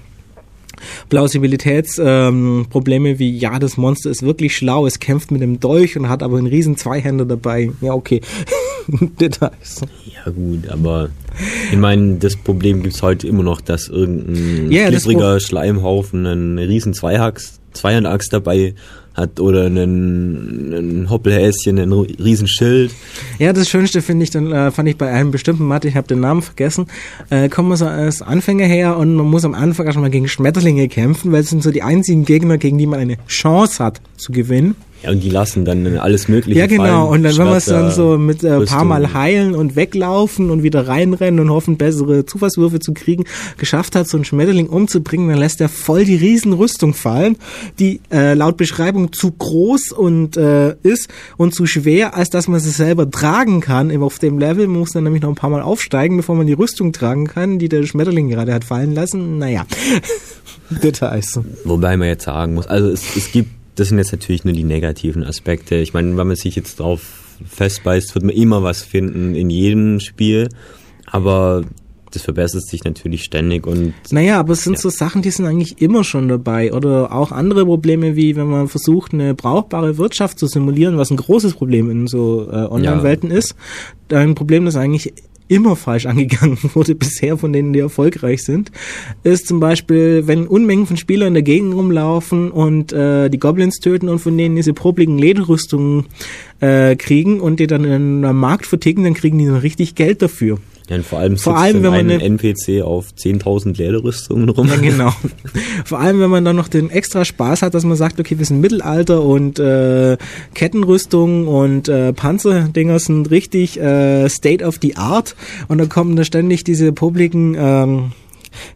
Plausibilitätsprobleme ähm, wie, ja, das Monster ist wirklich schlau, es kämpft mit dem Dolch und hat aber einen riesen Zweihänder dabei. Ja, okay. Details. Ja gut, aber ich meine, das Problem gibt's heute immer noch, dass irgendein klippriger Schleimhaufen einen riesen Zweihacks, Zweihandachs dabei hat oder einen, einen Hoppelhäschen, ein riesen Schild. Ja, das Schönste finde ich dann, äh, fand ich bei einem bestimmten Mathe, ich habe den Namen vergessen, äh, kommen wir so als Anfänger her und man muss am Anfang erstmal gegen Schmetterlinge kämpfen, weil es sind so die einzigen Gegner, gegen die man eine Chance hat zu gewinnen. Ja, und die lassen dann alles Mögliche Ja, genau. fallen, Und dann, wenn wir es dann so mit äh, paar. Mal heilen und weglaufen und wieder reinrennen und hoffen, bessere Zufallswürfe zu kriegen, geschafft hat, so einen Schmetterling umzubringen, dann lässt er voll die Riesenrüstung fallen, die äh, laut Beschreibung zu groß und äh, ist und zu schwer, als dass man sie selber tragen kann. Eben Auf dem Level Man muss dann nämlich noch ein paar Mal aufsteigen, bevor man die Rüstung tragen kann, die der Schmetterling gerade hat fallen lassen. Naja, Details. Wobei man jetzt sagen muss, also es, es gibt, das sind jetzt natürlich nur die negativen Aspekte. Ich meine, wenn man sich jetzt drauf festbeißt, wird man immer was finden in jedem Spiel, aber das verbessert sich natürlich ständig und Naja, aber es sind Ja. so Sachen, die sind eigentlich immer schon dabei. Oder auch andere Probleme, wie wenn man versucht, eine brauchbare Wirtschaft zu simulieren, was ein großes Problem in so äh, Online-Welten ist. Ein Problem, das eigentlich immer falsch angegangen wurde bisher von denen, die erfolgreich sind, ist zum Beispiel, wenn Unmengen von Spielern in der Gegend rumlaufen und äh, die Goblins töten und von denen diese popligen Lederrüstungen äh, kriegen und die dann in einem Markt verticken, dann kriegen die dann richtig Geld dafür. Ja, und vor allem Vor allem, wenn man ein eine- NPC auf 10.000 Lederrüstungen rum. Ja, genau. Vor allem, wenn man dann noch den extra Spaß hat, dass man sagt, okay, wir sind Mittelalter und äh, Kettenrüstung und äh, Panzerdinger sind richtig äh, State of the Art und dann kommen da ständig diese publiken ähm,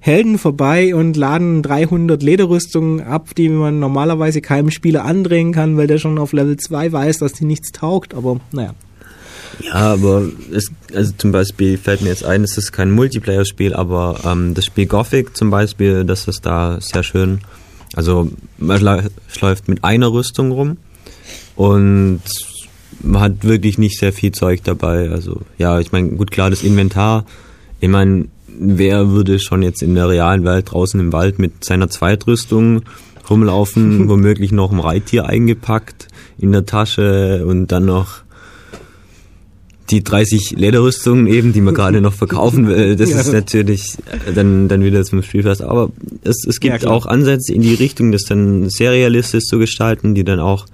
Helden vorbei und laden 300 Lederrüstungen ab, die man normalerweise keinem Spieler andrehen kann, weil der schon auf Level 2 weiß, dass die nichts taugt, aber naja. Ja, aber es, also zum Beispiel fällt mir jetzt ein, es ist kein Multiplayer-Spiel, aber ähm, das Spiel Gothic zum Beispiel, das ist da sehr schön. Also man läuft mit einer Rüstung rum und man hat wirklich nicht sehr viel Zeug dabei. Also ja, ich meine, gut klar, das Inventar, ich meine, wer würde schon jetzt in der realen Welt draußen im Wald mit seiner Zweitrüstung rumlaufen, womöglich noch ein Reittier eingepackt in der Tasche und dann noch die 30 Lederrüstungen eben, die man gerade noch verkaufen will, das Ja. ist natürlich dann, dann wieder zum Spielfest. Aber es, es Ja, gibt klar. auch Ansätze in die Richtung, das dann sehr realistisch zu gestalten, die dann auch,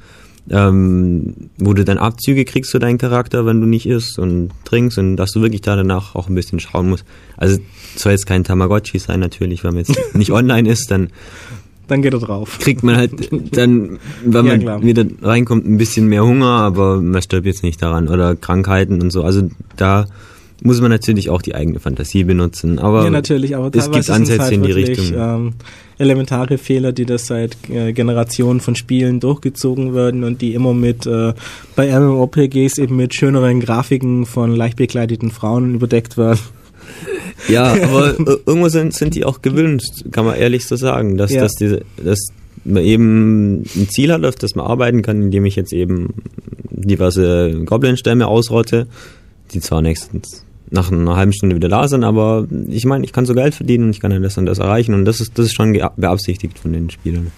ähm, wo du dann Abzüge kriegst für deinen Charakter, wenn du nicht isst und trinkst und dass du wirklich da danach auch ein bisschen schauen musst. Also soll jetzt kein Tamagotchi sein natürlich, wenn man jetzt nicht online ist, dann Dann geht er drauf. kriegt man halt dann, wenn Ja, man wieder reinkommt, ein bisschen mehr Hunger, aber man stirbt jetzt nicht daran. Oder Krankheiten und so. Also da muss man natürlich auch die eigene Fantasie benutzen. Aber ja, natürlich, aber es gibt Ansätze halt in die Richtung. Ähm, elementare Fehler, die das seit äh, Generationen von Spielen durchgezogen werden und die immer mit äh, bei MMORPGs eben mit schöneren Grafiken von leicht bekleideten Frauen überdeckt werden. Ja, aber ir- irgendwo sind, sind die auch gewünscht, kann man ehrlich so sagen, dass, Ja. dass, diese, dass man eben ein Ziel hat, auf das man arbeiten kann, indem ich jetzt eben diverse Goblin-Stämme ausrotte, die zwar nächstens nach einer halben Stunde wieder da sind, aber ich meine, ich kann so Geld verdienen und ich kann ja das und das erreichen und das ist, das ist schon beabsichtigt von den Spielern.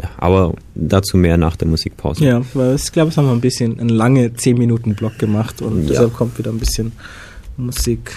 Ja, aber dazu mehr nach der Musikpause. Ja, weil ich glaube, es haben wir ein bisschen einen lange 10 Minuten Block gemacht und Ja. deshalb kommt wieder ein bisschen Musik.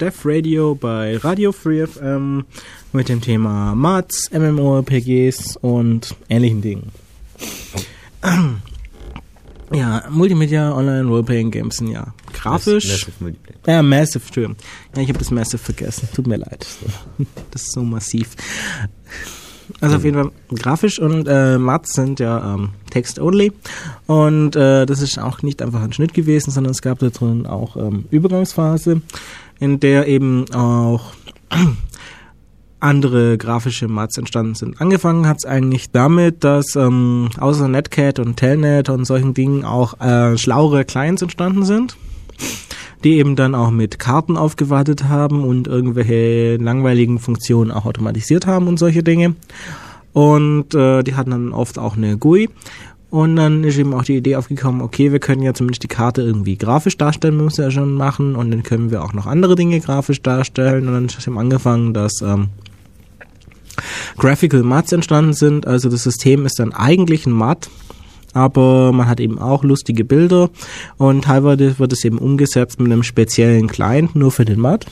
Def Radio bei Radio Free FM mit dem Thema Mods, MMORPGs und ähnlichen Dingen. Ja, Multimedia Online Roleplaying Games sind ja grafisch. Massive Multiplayer. Ja, Massive, Entschuldigung. Ja, ich habe das Massive vergessen. Tut mir leid. Das ist so massiv. Also auf jeden Fall grafisch und äh, Mats sind ja ähm, Text-only und äh, das ist auch nicht einfach ein Schnitt gewesen, sondern es gab da drin auch ähm, Übergangsphase, in der eben auch andere grafische Mats entstanden sind. Angefangen hat es eigentlich damit, dass ähm, außer Netcat und Telnet und solchen Dingen auch äh, schlauere Clients entstanden sind die eben dann auch mit Karten aufgewartet haben und irgendwelche langweiligen Funktionen auch automatisiert haben und solche Dinge. Und äh, die hatten dann oft auch eine GUI. Und dann ist eben auch die Idee aufgekommen, okay, wir können ja zumindest die Karte irgendwie grafisch darstellen, müssen wir ja schon machen. Und dann können wir auch noch andere Dinge grafisch darstellen. Und dann ist eben angefangen, dass ähm, Graphical Mats entstanden sind. Also das System ist dann eigentlich ein Mat, aber man hat eben auch lustige Bilder und teilweise wird es eben umgesetzt mit einem speziellen Client nur für den Mat.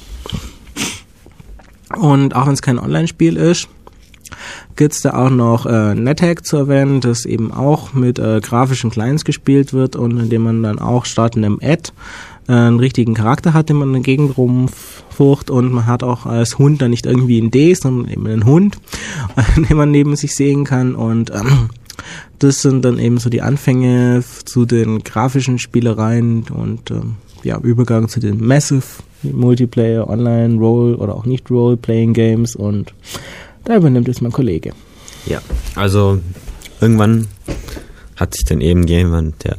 Und auch wenn es kein Online-Spiel ist, gibt's da auch noch äh, NetHack zu erwähnen, das eben auch mit äh, grafischen Clients gespielt wird und in dem man dann auch statt einem Ad äh, einen richtigen Charakter hat, den man in der Gegend rumfurcht und man hat auch als Hund dann nicht irgendwie ein D, sondern eben einen Hund, den man neben sich sehen kann und ähm, das sind dann eben so die Anfänge zu den grafischen Spielereien und ähm, ja, Übergang zu den Massive Multiplayer, Online, Role oder auch nicht Role-Playing Games und da übernimmt jetzt mein Kollege. Ja, also irgendwann hat sich dann eben jemand, der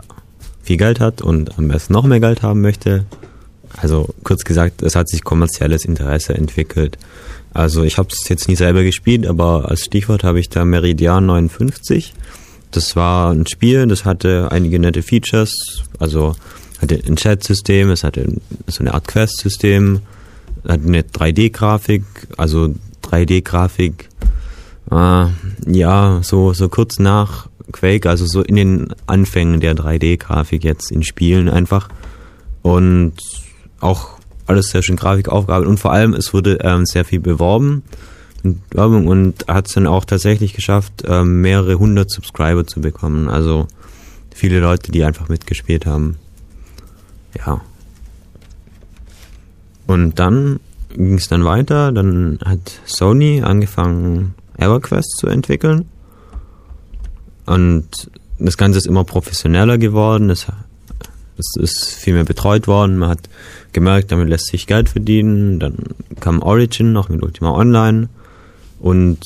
viel Geld hat und am besten noch mehr Geld haben möchte. Also kurz gesagt, es hat sich kommerzielles Interesse entwickelt. Also ich habe es jetzt nie selber gespielt, aber als Stichwort habe ich da Meridian 59. Das war ein Spiel, das hatte einige nette Features, also hatte ein Chat-System, es hatte so eine Art Quest-System, hatte eine 3D-Grafik, also 3D-Grafik, äh, ja, so, so kurz nach Quake, also so in den Anfängen der 3D-Grafik jetzt in Spielen einfach. Und auch alles sehr schön Grafik und vor allem es wurde ähm, sehr viel beworben und Werbung und hat es dann auch tatsächlich geschafft, ähm, mehrere hundert Subscriber zu bekommen. Also viele Leute, die einfach mitgespielt haben. Ja. Und dann ging es dann weiter. Dann hat Sony angefangen, EverQuest zu entwickeln. Und das Ganze ist immer professioneller geworden. Es, es ist viel mehr betreut worden. Man hat gemerkt, damit lässt sich Geld verdienen. Dann kam Origin noch mit Ultima Online und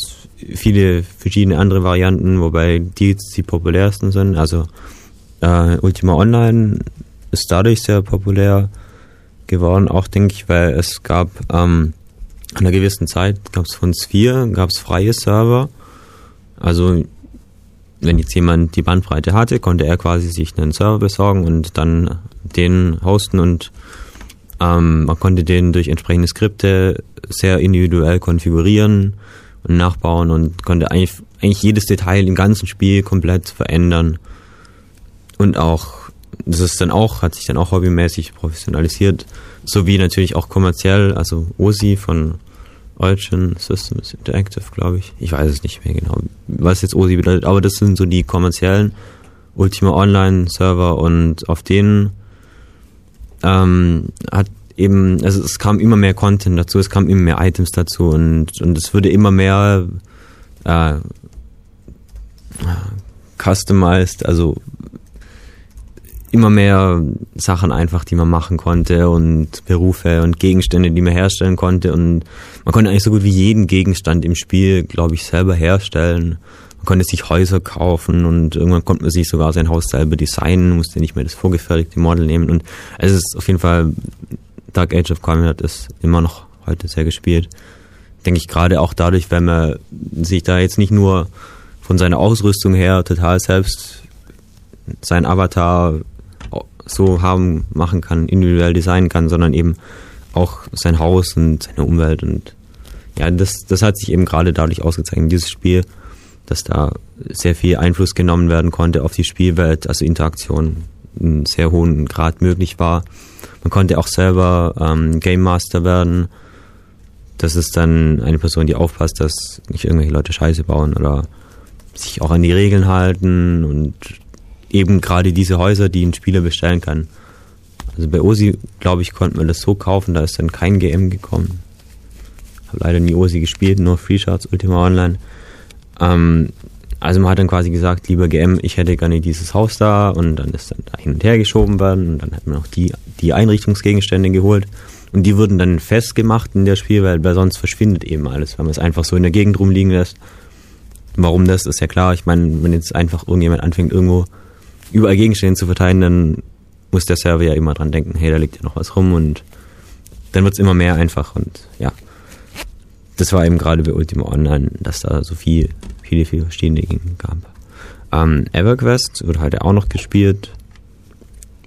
viele verschiedene andere Varianten, wobei die jetzt die populärsten sind. Also äh, Ultima Online ist dadurch sehr populär geworden, auch denke ich, weil es gab ähm, an einer gewissen Zeit gab es von Sphere, gab es freie Server. Also wenn jetzt jemand die Bandbreite hatte, konnte er quasi sich einen Server besorgen und dann den hosten und ähm, man konnte den durch entsprechende Skripte sehr individuell konfigurieren und nachbauen und konnte eigentlich, eigentlich jedes Detail im ganzen Spiel komplett verändern. Und auch, das ist dann auch, hat sich dann auch hobbymäßig professionalisiert, sowie natürlich auch kommerziell, also OSI von Origin Systems Interactive, glaube ich. Ich weiß es nicht mehr genau, was jetzt OSI bedeutet, aber das sind so die kommerziellen Ultima Online Server und auf denen ähm, hat eben, also es kam immer mehr Content dazu, es kam immer mehr Items dazu und, und es wurde immer mehr äh, customized, also immer mehr Sachen einfach, die man machen konnte und Berufe und Gegenstände, die man herstellen konnte und man konnte eigentlich so gut wie jeden Gegenstand im Spiel, glaube ich, selber herstellen. Man konnte sich Häuser kaufen und irgendwann konnte man sich sogar sein Haus selber designen, musste nicht mehr das vorgefertigte Model nehmen und es ist auf jeden Fall Dark Age of Camelot ist immer noch heute sehr gespielt. Denke ich gerade auch dadurch, wenn man sich da jetzt nicht nur von seiner Ausrüstung her total selbst sein Avatar so haben, machen kann, individuell designen kann, sondern eben auch sein Haus und seine Umwelt und ja, das, das hat sich eben gerade dadurch ausgezeichnet, dieses Spiel, dass da sehr viel Einfluss genommen werden konnte auf die Spielwelt, also Interaktion in sehr hohen Grad möglich war. Man konnte auch selber ähm, Game Master werden. Das ist dann eine Person, die aufpasst, dass nicht irgendwelche Leute Scheiße bauen oder sich auch an die Regeln halten und eben gerade diese Häuser, die ein Spieler bestellen kann. Also bei OSI, glaube ich, konnte man das so kaufen, da ist dann kein GM gekommen. Habe leider nie OSI gespielt, nur Free Shots Ultima Online. Ähm, also man hat dann quasi gesagt, lieber GM, ich hätte gerne dieses Haus da und dann ist dann da hin und her geschoben worden und dann hat man auch die, die Einrichtungsgegenstände geholt und die wurden dann festgemacht in der Spielwelt, weil sonst verschwindet eben alles, wenn man es einfach so in der Gegend rumliegen lässt. Warum das, ist ja klar. Ich meine, wenn jetzt einfach irgendjemand anfängt, irgendwo überall Gegenstände zu verteilen, dann muss der Server ja immer dran denken, hey, da liegt ja noch was rum und dann wird es immer mehr einfach und ja. Das war eben gerade bei Ultima Online, dass da so viel, viele, viele verschiedene Dinge gab. Ähm, EverQuest wird heute auch noch gespielt.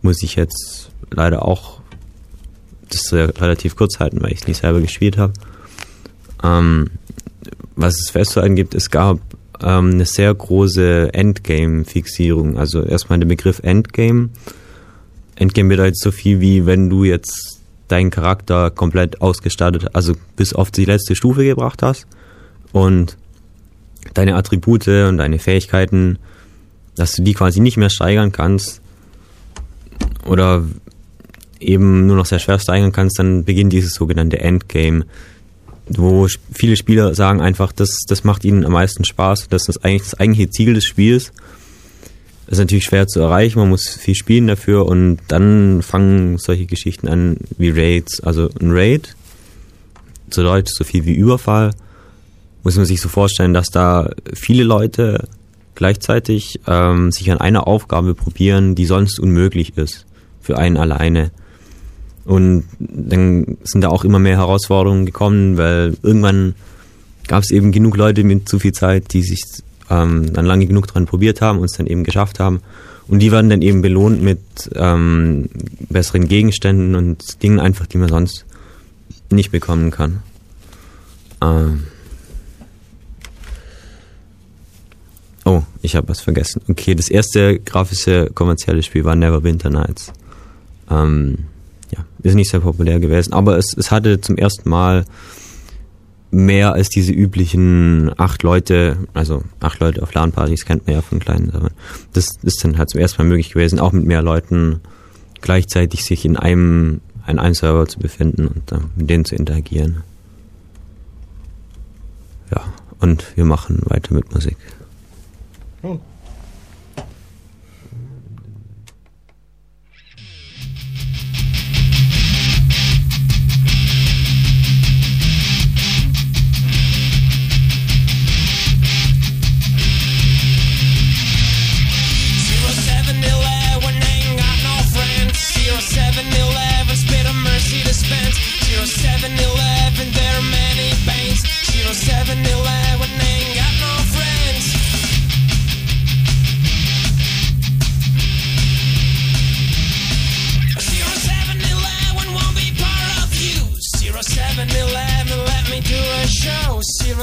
Muss ich jetzt leider auch das relativ kurz halten, weil ich es nicht selber gespielt habe. Ähm, was es festzuhalten gibt, es gab ähm, eine sehr große Endgame-Fixierung. Also erstmal der Begriff Endgame. Endgame bedeutet so viel wie wenn du jetzt deinen Charakter komplett ausgestattet, also bis auf die letzte Stufe gebracht hast und deine Attribute und deine Fähigkeiten, dass du die quasi nicht mehr steigern kannst oder eben nur noch sehr schwer steigern kannst, dann beginnt dieses sogenannte Endgame wo viele Spieler sagen einfach, das, das macht ihnen am meisten Spaß. Das ist eigentlich das eigentliche Ziel des Spiels. Das ist natürlich schwer zu erreichen, man muss viel spielen dafür und dann fangen solche Geschichten an wie Raids. Also ein Raid, zu Deutsch so viel wie Überfall, muss man sich so vorstellen, dass da viele Leute gleichzeitig ähm, sich an einer Aufgabe probieren, die sonst unmöglich ist für einen alleine. Und dann sind da auch immer mehr Herausforderungen gekommen, weil irgendwann gab es eben genug Leute mit zu viel Zeit, die sich ähm, dann lange genug dran probiert haben und es dann eben geschafft haben. Und die werden dann eben belohnt mit ähm, besseren Gegenständen und Dingen einfach, die man sonst nicht bekommen kann. Ähm oh, ich habe was vergessen. Okay, das erste grafische kommerzielle Spiel war Neverwinter Nights. Ähm ist nicht sehr populär gewesen, aber es, es hatte zum ersten Mal mehr als diese üblichen acht Leute, also acht Leute auf LAN-Partys kennt man ja von kleinen Servern. Das ist dann halt zum ersten Mal möglich gewesen, auch mit mehr Leuten gleichzeitig sich in einem, in einem Server zu befinden und äh, mit denen zu interagieren. Ja, und wir machen weiter mit Musik.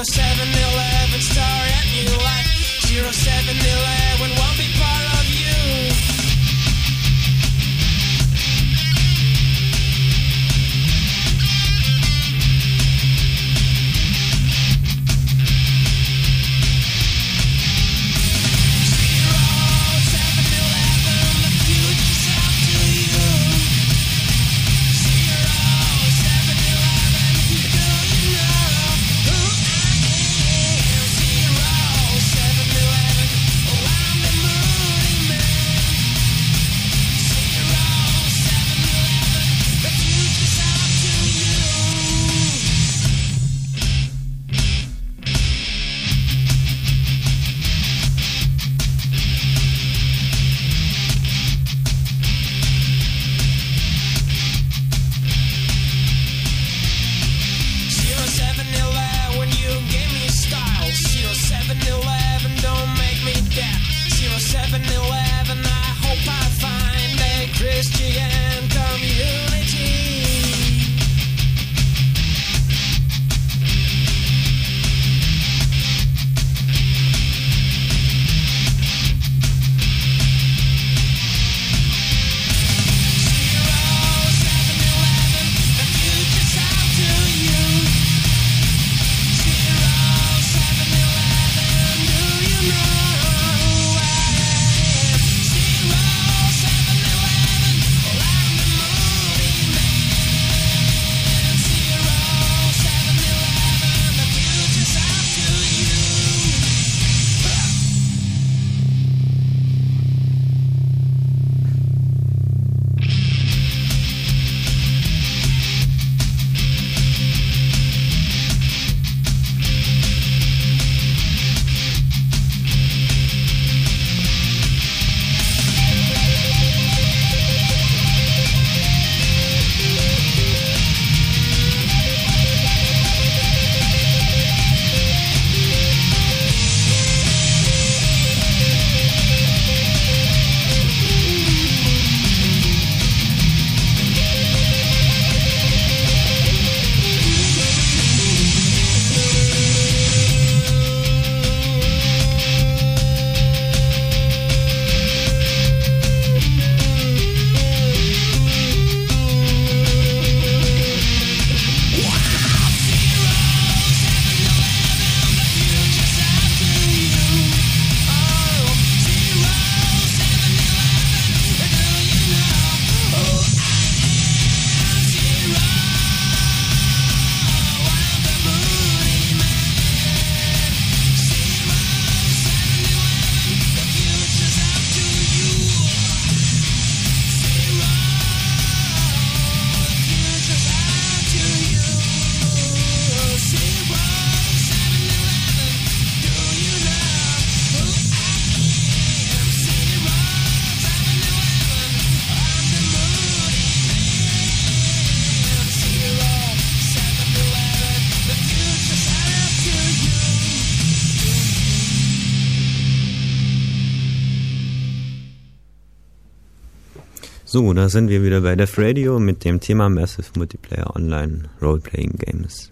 seven, they'll So, da sind wir wieder bei Def Radio mit dem Thema Massive Multiplayer Online Roleplaying Games.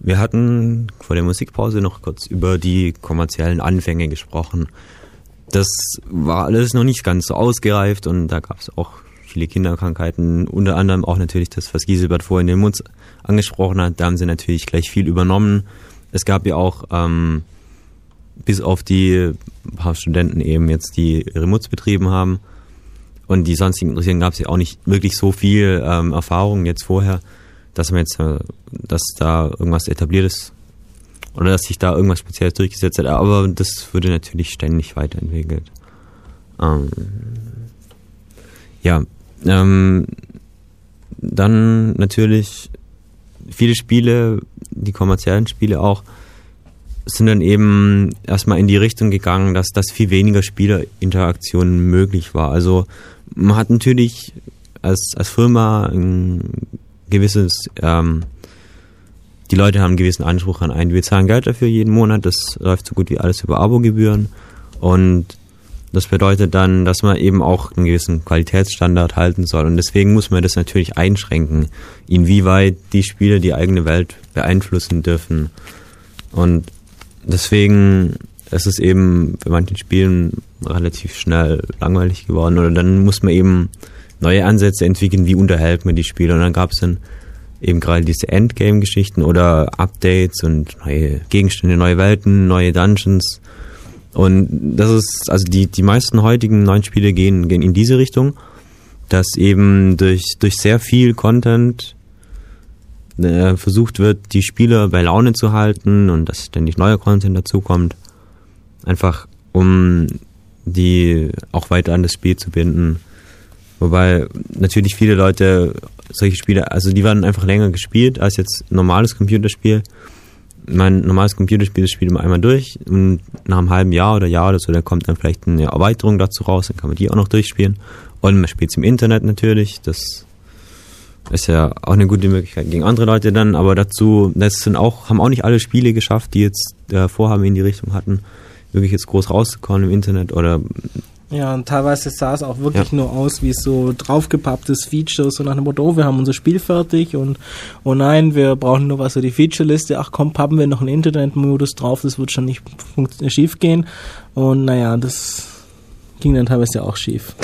Wir hatten vor der Musikpause noch kurz über die kommerziellen Anfänge gesprochen. Das war alles noch nicht ganz so ausgereift und da gab es auch viele Kinderkrankheiten, unter anderem auch natürlich das, was Giselbert vorhin den Mund angesprochen hat. Da haben sie natürlich gleich viel übernommen. Es gab ja auch ähm, bis auf die paar Studenten eben jetzt, die Remotes betrieben haben und die sonstigen Interessierten gab es ja auch nicht wirklich so viel ähm, Erfahrung jetzt vorher, dass man jetzt, äh, dass da irgendwas etabliert ist oder dass sich da irgendwas Spezielles durchgesetzt hat, aber das wurde natürlich ständig weiterentwickelt. Ähm, ja, ähm, dann natürlich viele Spiele, die kommerziellen Spiele auch, sind dann eben erstmal in die Richtung gegangen, dass das viel weniger Spielerinteraktion möglich war. Also man hat natürlich als, als Firma ein gewisses, ähm, die Leute haben einen gewissen Anspruch an einen. Wir zahlen Geld dafür jeden Monat, das läuft so gut wie alles über Abogebühren und das bedeutet dann, dass man eben auch einen gewissen Qualitätsstandard halten soll. Und deswegen muss man das natürlich einschränken, inwieweit die Spiele die eigene Welt beeinflussen dürfen. Und deswegen ist es eben bei manchen Spielen relativ schnell langweilig geworden. Oder dann muss man eben neue Ansätze entwickeln, wie unterhält man die Spieler. Und dann gab es dann eben gerade diese Endgame-Geschichten oder Updates und neue Gegenstände, neue Welten, neue Dungeons und das ist, also die, die meisten heutigen neuen Spiele gehen, gehen in diese Richtung, dass eben durch, durch sehr viel Content äh, versucht wird, die Spieler bei Laune zu halten und dass ständig neuer Content dazukommt. Einfach um die auch weiter an das Spiel zu binden. Wobei natürlich viele Leute solche Spiele, also die werden einfach länger gespielt als jetzt normales Computerspiel mein normales Computerspiel, das spielt man einmal durch und nach einem halben Jahr oder Jahr oder so, da kommt dann vielleicht eine Erweiterung dazu raus, dann kann man die auch noch durchspielen. Und man spielt es im Internet natürlich, das ist ja auch eine gute Möglichkeit gegen andere Leute dann, aber dazu, das sind auch, haben auch nicht alle Spiele geschafft, die jetzt äh, Vorhaben in die Richtung hatten, wirklich jetzt groß rauszukommen im Internet oder ja, und teilweise sah es auch wirklich ja. nur aus wie so draufgepapptes Feature, so nach dem Motto, oh, wir haben unser Spiel fertig und oh nein, wir brauchen nur was für die Feature-Liste, ach komm, pappen wir noch einen Internet-Modus drauf, das wird schon nicht schief gehen. Und naja, das ging dann teilweise auch schief.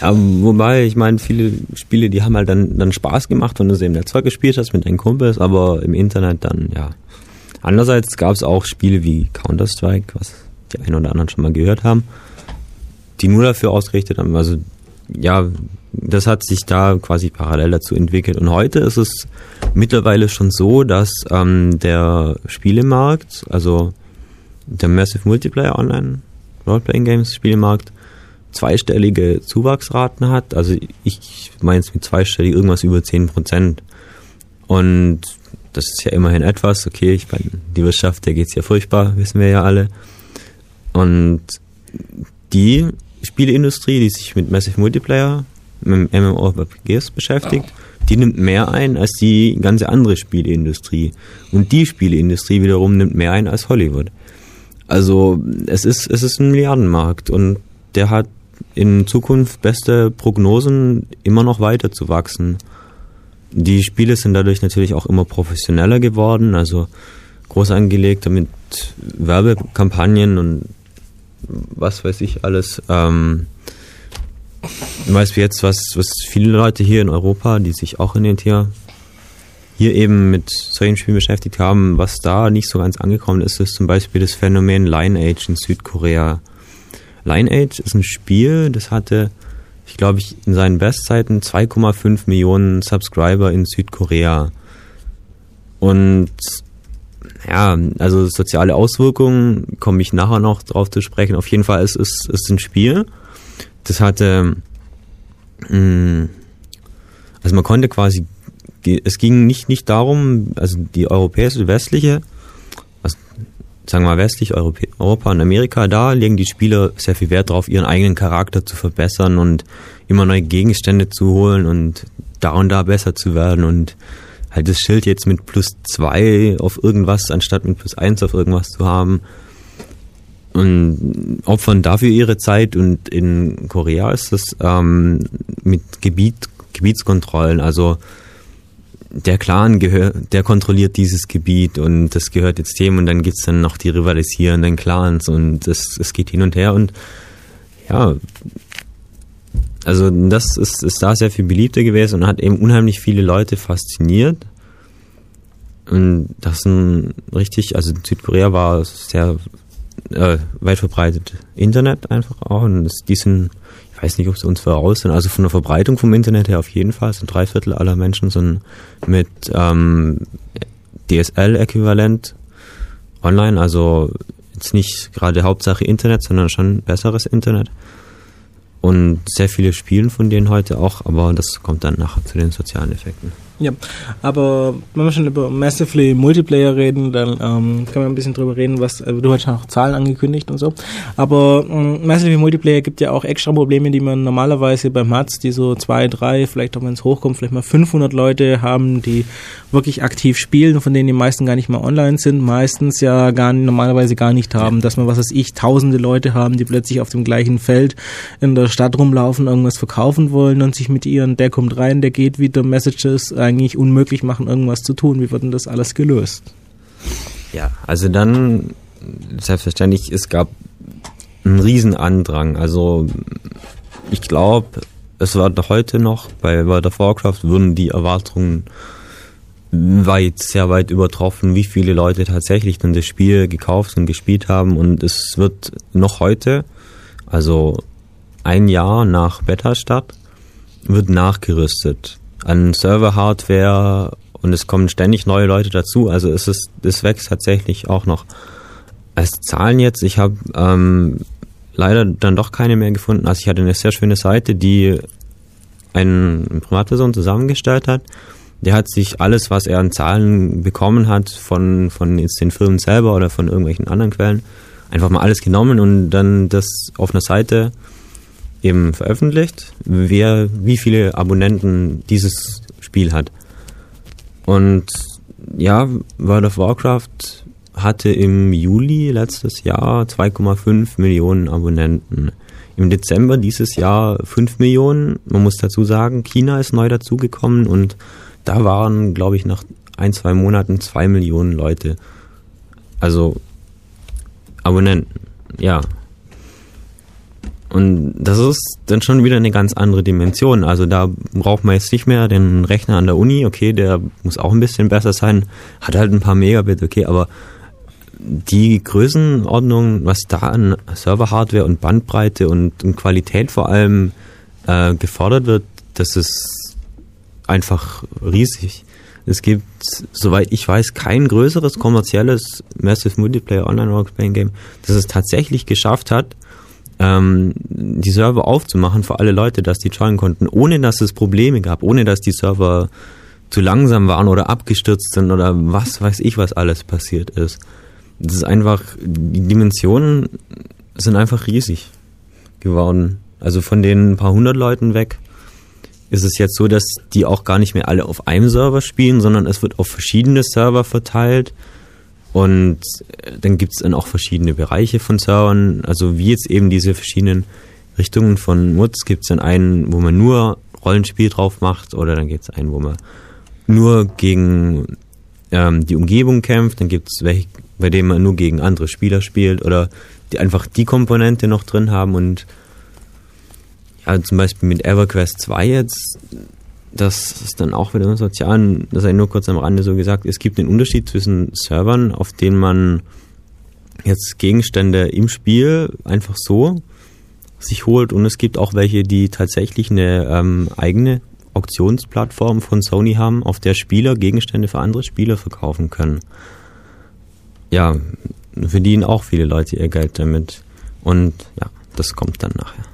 Ja, wobei, ich meine, viele Spiele, die haben halt dann, dann Spaß gemacht, wenn du sie im Netzwerk gespielt hast mit deinen Kumpels, aber im Internet dann, ja. Andererseits gab es auch Spiele wie Counter-Strike, was die einen oder anderen schon mal gehört haben die nur dafür ausgerichtet haben. Also ja, das hat sich da quasi parallel dazu entwickelt. Und heute ist es mittlerweile schon so, dass ähm, der Spielemarkt, also der Massive Multiplayer Online Roleplaying Games Spielemarkt, zweistellige Zuwachsraten hat. Also ich meine es mit zweistellig irgendwas über 10 Prozent. Und das ist ja immerhin etwas. Okay, ich meine, die Wirtschaft, der geht's ja furchtbar, wissen wir ja alle. Und die Spieleindustrie, die sich mit Massive Multiplayer, mit MMORPGs beschäftigt, die nimmt mehr ein als die ganze andere Spieleindustrie. Und die Spieleindustrie wiederum nimmt mehr ein als Hollywood. Also es ist, es ist ein Milliardenmarkt und der hat in Zukunft beste Prognosen, immer noch weiter zu wachsen. Die Spiele sind dadurch natürlich auch immer professioneller geworden, also groß angelegt mit Werbekampagnen und was weiß ich alles. Ähm, weißt du jetzt, was, was viele Leute hier in Europa, die sich auch in den Thema hier eben mit solchen Spielen beschäftigt haben, was da nicht so ganz angekommen ist, ist zum Beispiel das Phänomen Lineage in Südkorea. Lineage ist ein Spiel, das hatte, ich glaube, ich in seinen Bestzeiten 2,5 Millionen Subscriber in Südkorea. Und ja, also soziale Auswirkungen komme ich nachher noch drauf zu sprechen. Auf jeden Fall ist es ist, ist ein Spiel. Das hatte, mm, also man konnte quasi, es ging nicht nicht darum, also die europäische, westliche, was, sagen wir mal westlich, Europa und Amerika, da legen die Spieler sehr viel Wert darauf, ihren eigenen Charakter zu verbessern und immer neue Gegenstände zu holen und da und da besser zu werden und halt das Schild jetzt mit plus zwei auf irgendwas, anstatt mit plus eins auf irgendwas zu haben. und opfern dafür ihre Zeit. Und in Korea ist das ähm, mit Gebiet, Gebietskontrollen, also der Clan gehört, der kontrolliert dieses Gebiet und das gehört jetzt dem. Und dann gibt's dann noch die rivalisierenden Clans. Und es, es geht hin und her. Und ja, also das ist, ist da sehr viel beliebter gewesen und hat eben unheimlich viele Leute fasziniert. Und das ist ein richtig, also Südkorea war sehr äh, weit verbreitet Internet einfach auch und das, die sind, ich weiß nicht, ob sie uns voraus sind, also von der Verbreitung vom Internet her auf jeden Fall, sind drei Viertel aller Menschen sind mit ähm, DSL-Äquivalent online, also jetzt nicht gerade Hauptsache Internet, sondern schon besseres Internet. Und sehr viele spielen von denen heute auch, aber das kommt dann nachher zu den sozialen Effekten. Ja, aber wenn wir schon über Massively Multiplayer reden, dann ähm, kann man ein bisschen drüber reden, was, also du hast auch Zahlen angekündigt und so. Aber ähm, Massively Multiplayer gibt ja auch extra Probleme, die man normalerweise beim Mats, die so zwei, drei, vielleicht auch wenn es hochkommt, vielleicht mal 500 Leute haben, die wirklich aktiv spielen, von denen die meisten gar nicht mal online sind, meistens ja gar normalerweise gar nicht haben, dass man, was weiß ich, tausende Leute haben, die plötzlich auf dem gleichen Feld in der Stadt rumlaufen, irgendwas verkaufen wollen und sich mit ihren, der kommt rein, der geht wieder, Messages eigentlich unmöglich machen, irgendwas zu tun. Wie wird denn das alles gelöst? Ja, also dann selbstverständlich, es gab einen riesen Andrang. Also ich glaube, es war heute noch bei World of Warcraft würden die Erwartungen weit, sehr weit übertroffen, wie viele Leute tatsächlich dann das Spiel gekauft und gespielt haben. Und es wird noch heute, also ein Jahr nach Beta-Start, wird nachgerüstet an Server-Hardware und es kommen ständig neue Leute dazu. Also es ist, es wächst tatsächlich auch noch. Als Zahlen jetzt, ich habe ähm, leider dann doch keine mehr gefunden. Also ich hatte eine sehr schöne Seite, die ein Privatperson zusammengestellt hat. Der hat sich alles, was er an Zahlen bekommen hat, von, von jetzt den Firmen selber oder von irgendwelchen anderen Quellen, einfach mal alles genommen und dann das auf einer Seite eben veröffentlicht, wer, wie viele Abonnenten dieses Spiel hat. Und ja, World of Warcraft hatte im Juli letztes Jahr 2,5 Millionen Abonnenten. Im Dezember dieses Jahr 5 Millionen. Man muss dazu sagen, China ist neu dazugekommen und da waren, glaube ich, nach ein, zwei Monaten 2 Millionen Leute. Also Abonnenten. Ja, und das ist dann schon wieder eine ganz andere Dimension. Also da braucht man jetzt nicht mehr den Rechner an der Uni, okay, der muss auch ein bisschen besser sein, hat halt ein paar Megabit, okay, aber die Größenordnung, was da an Server-Hardware und Bandbreite und, und Qualität vor allem äh, gefordert wird, das ist einfach riesig. Es gibt, soweit ich weiß, kein größeres kommerzielles Massive Multiplayer Online Roleplaying Game, das es tatsächlich geschafft hat, ähm, die Server aufzumachen für alle Leute, dass die joinen konnten, ohne dass es Probleme gab, ohne dass die Server zu langsam waren oder abgestürzt sind oder was weiß ich, was alles passiert ist. Das ist einfach, die Dimensionen sind einfach riesig geworden. Also von den paar hundert Leuten weg ist es jetzt so, dass die auch gar nicht mehr alle auf einem Server spielen, sondern es wird auf verschiedene Server verteilt und äh, dann gibt es dann auch verschiedene Bereiche von Servern, also wie jetzt eben diese verschiedenen Richtungen von Mods. Gibt es dann einen, wo man nur Rollenspiel drauf macht, oder dann gibt es einen, wo man nur gegen ähm, die Umgebung kämpft, dann gibt es welche, bei denen man nur gegen andere Spieler spielt oder die einfach die Komponente noch drin haben und ja, zum Beispiel mit EverQuest 2 jetzt das ist dann auch wieder im Sozialen, das sei nur kurz am Rande so gesagt, es gibt einen Unterschied zwischen Servern, auf denen man jetzt Gegenstände im Spiel einfach so sich holt und es gibt auch welche, die tatsächlich eine ähm, eigene Auktionsplattform von Sony haben, auf der Spieler Gegenstände für andere Spieler verkaufen können. Ja, verdienen auch viele Leute ihr Geld damit. Und ja, das kommt dann nachher.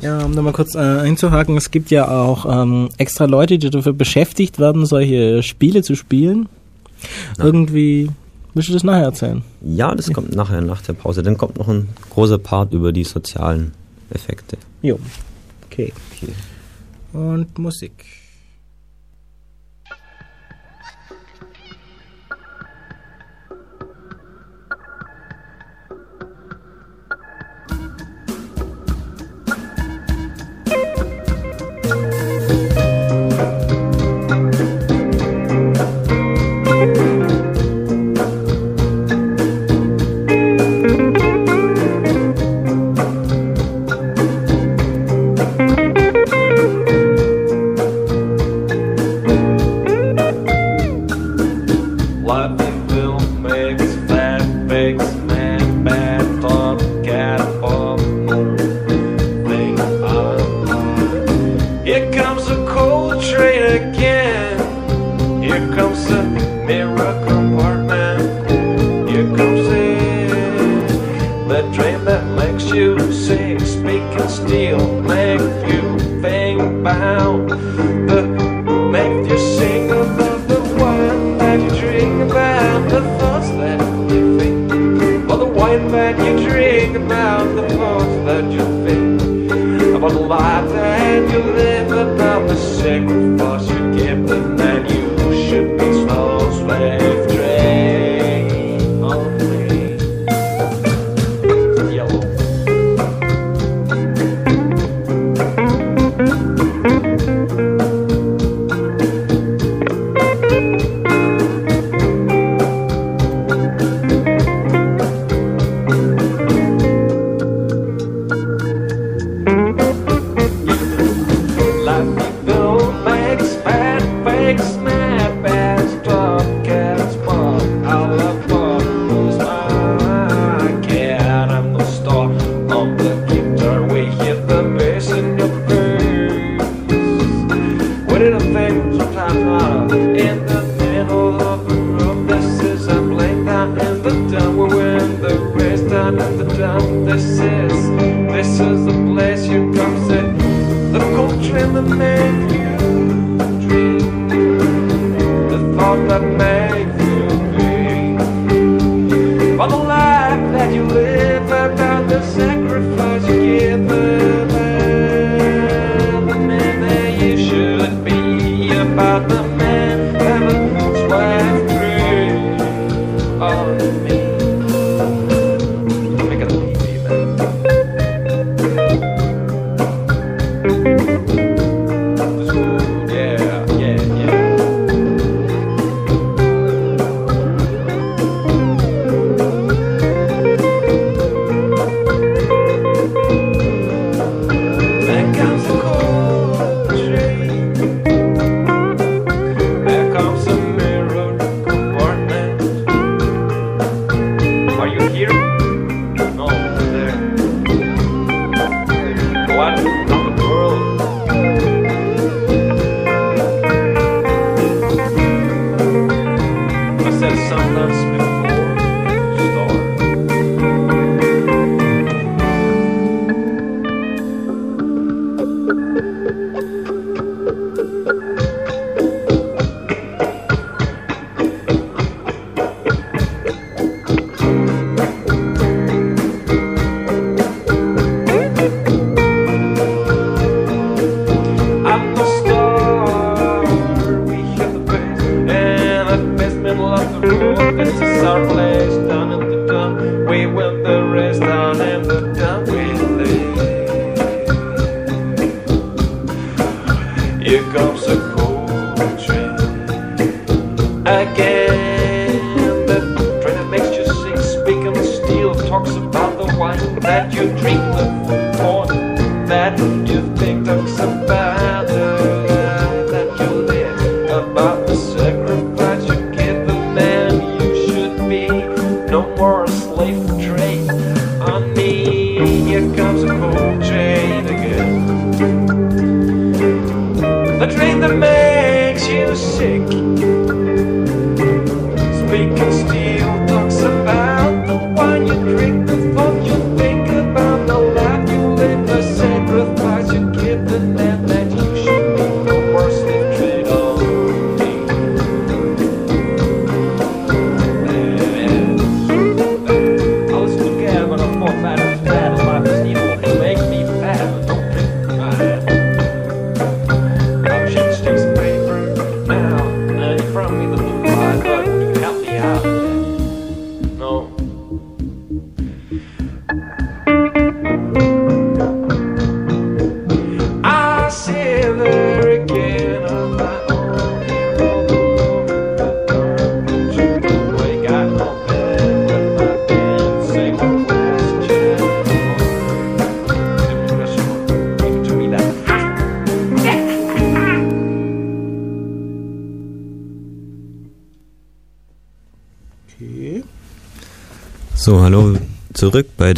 Ja, um nochmal kurz äh, einzuhaken, es gibt ja auch ähm, extra Leute, die dafür beschäftigt werden, solche Spiele zu spielen. Na. Irgendwie, willst du das nachher erzählen? Ja, das kommt nachher, nach der Pause. Dann kommt noch ein großer Part über die sozialen Effekte. Jo, okay. okay. Und Musik.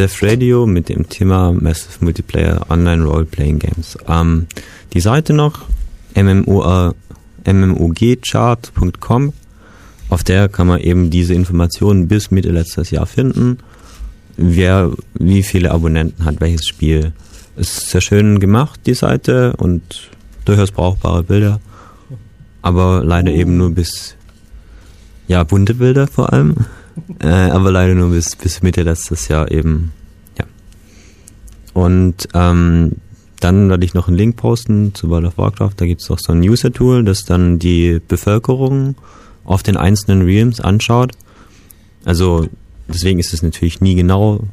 Def Radio mit dem Thema Massive Multiplayer Online Role-Playing Games. Ähm, die Seite noch mmogchart.com, auf der kann man eben diese Informationen bis Mitte letztes Jahr finden, wer wie viele Abonnenten hat welches Spiel. Ist sehr schön gemacht, die Seite, und durchaus brauchbare Bilder, aber leider eben nur bis, ja, bunte Bilder vor allem. Äh, aber leider nur bis, bis Mitte letztes Jahr eben. Ja. Und ähm, dann werde ich noch einen Link posten zu World of Warcraft. Da gibt es auch so ein User-Tool, das dann die Bevölkerung auf den einzelnen Realms anschaut. Also deswegen ist es natürlich nie genau,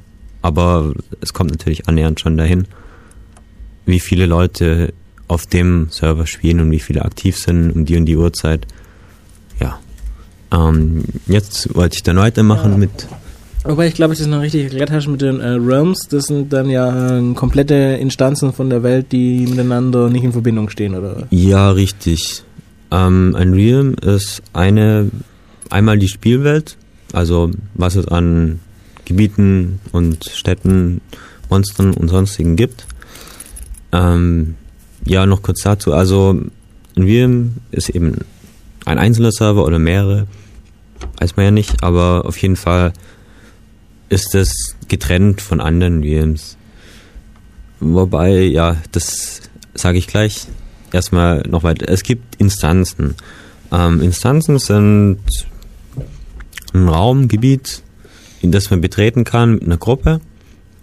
aber es kommt natürlich annähernd schon dahin, wie viele Leute auf dem Server spielen und wie viele aktiv sind um die und die Uhrzeit. Ja. Ähm, jetzt wollte ich dann weitermachen Ja. mit Wobei ich glaube, ich das noch richtig erklärt hast mit den äh, Realms. Das sind dann ja äh, komplette Instanzen von der Welt, die miteinander nicht in Verbindung stehen, oder? Ja, richtig. Ähm, ein Realm ist eine einmal die Spielwelt, also was es an Gebieten und Städten, Monstern und sonstigen gibt. Ähm, ja, noch kurz dazu. Also ein Realm ist eben ein einzelner Server oder mehrere, weiß man ja nicht, aber auf jeden Fall ist es getrennt von anderen Realms. Wobei, ja, das sage ich gleich erstmal noch weiter. Es gibt Instanzen. Ähm, Instanzen sind ein Raumgebiet, in das man betreten kann mit einer Gruppe.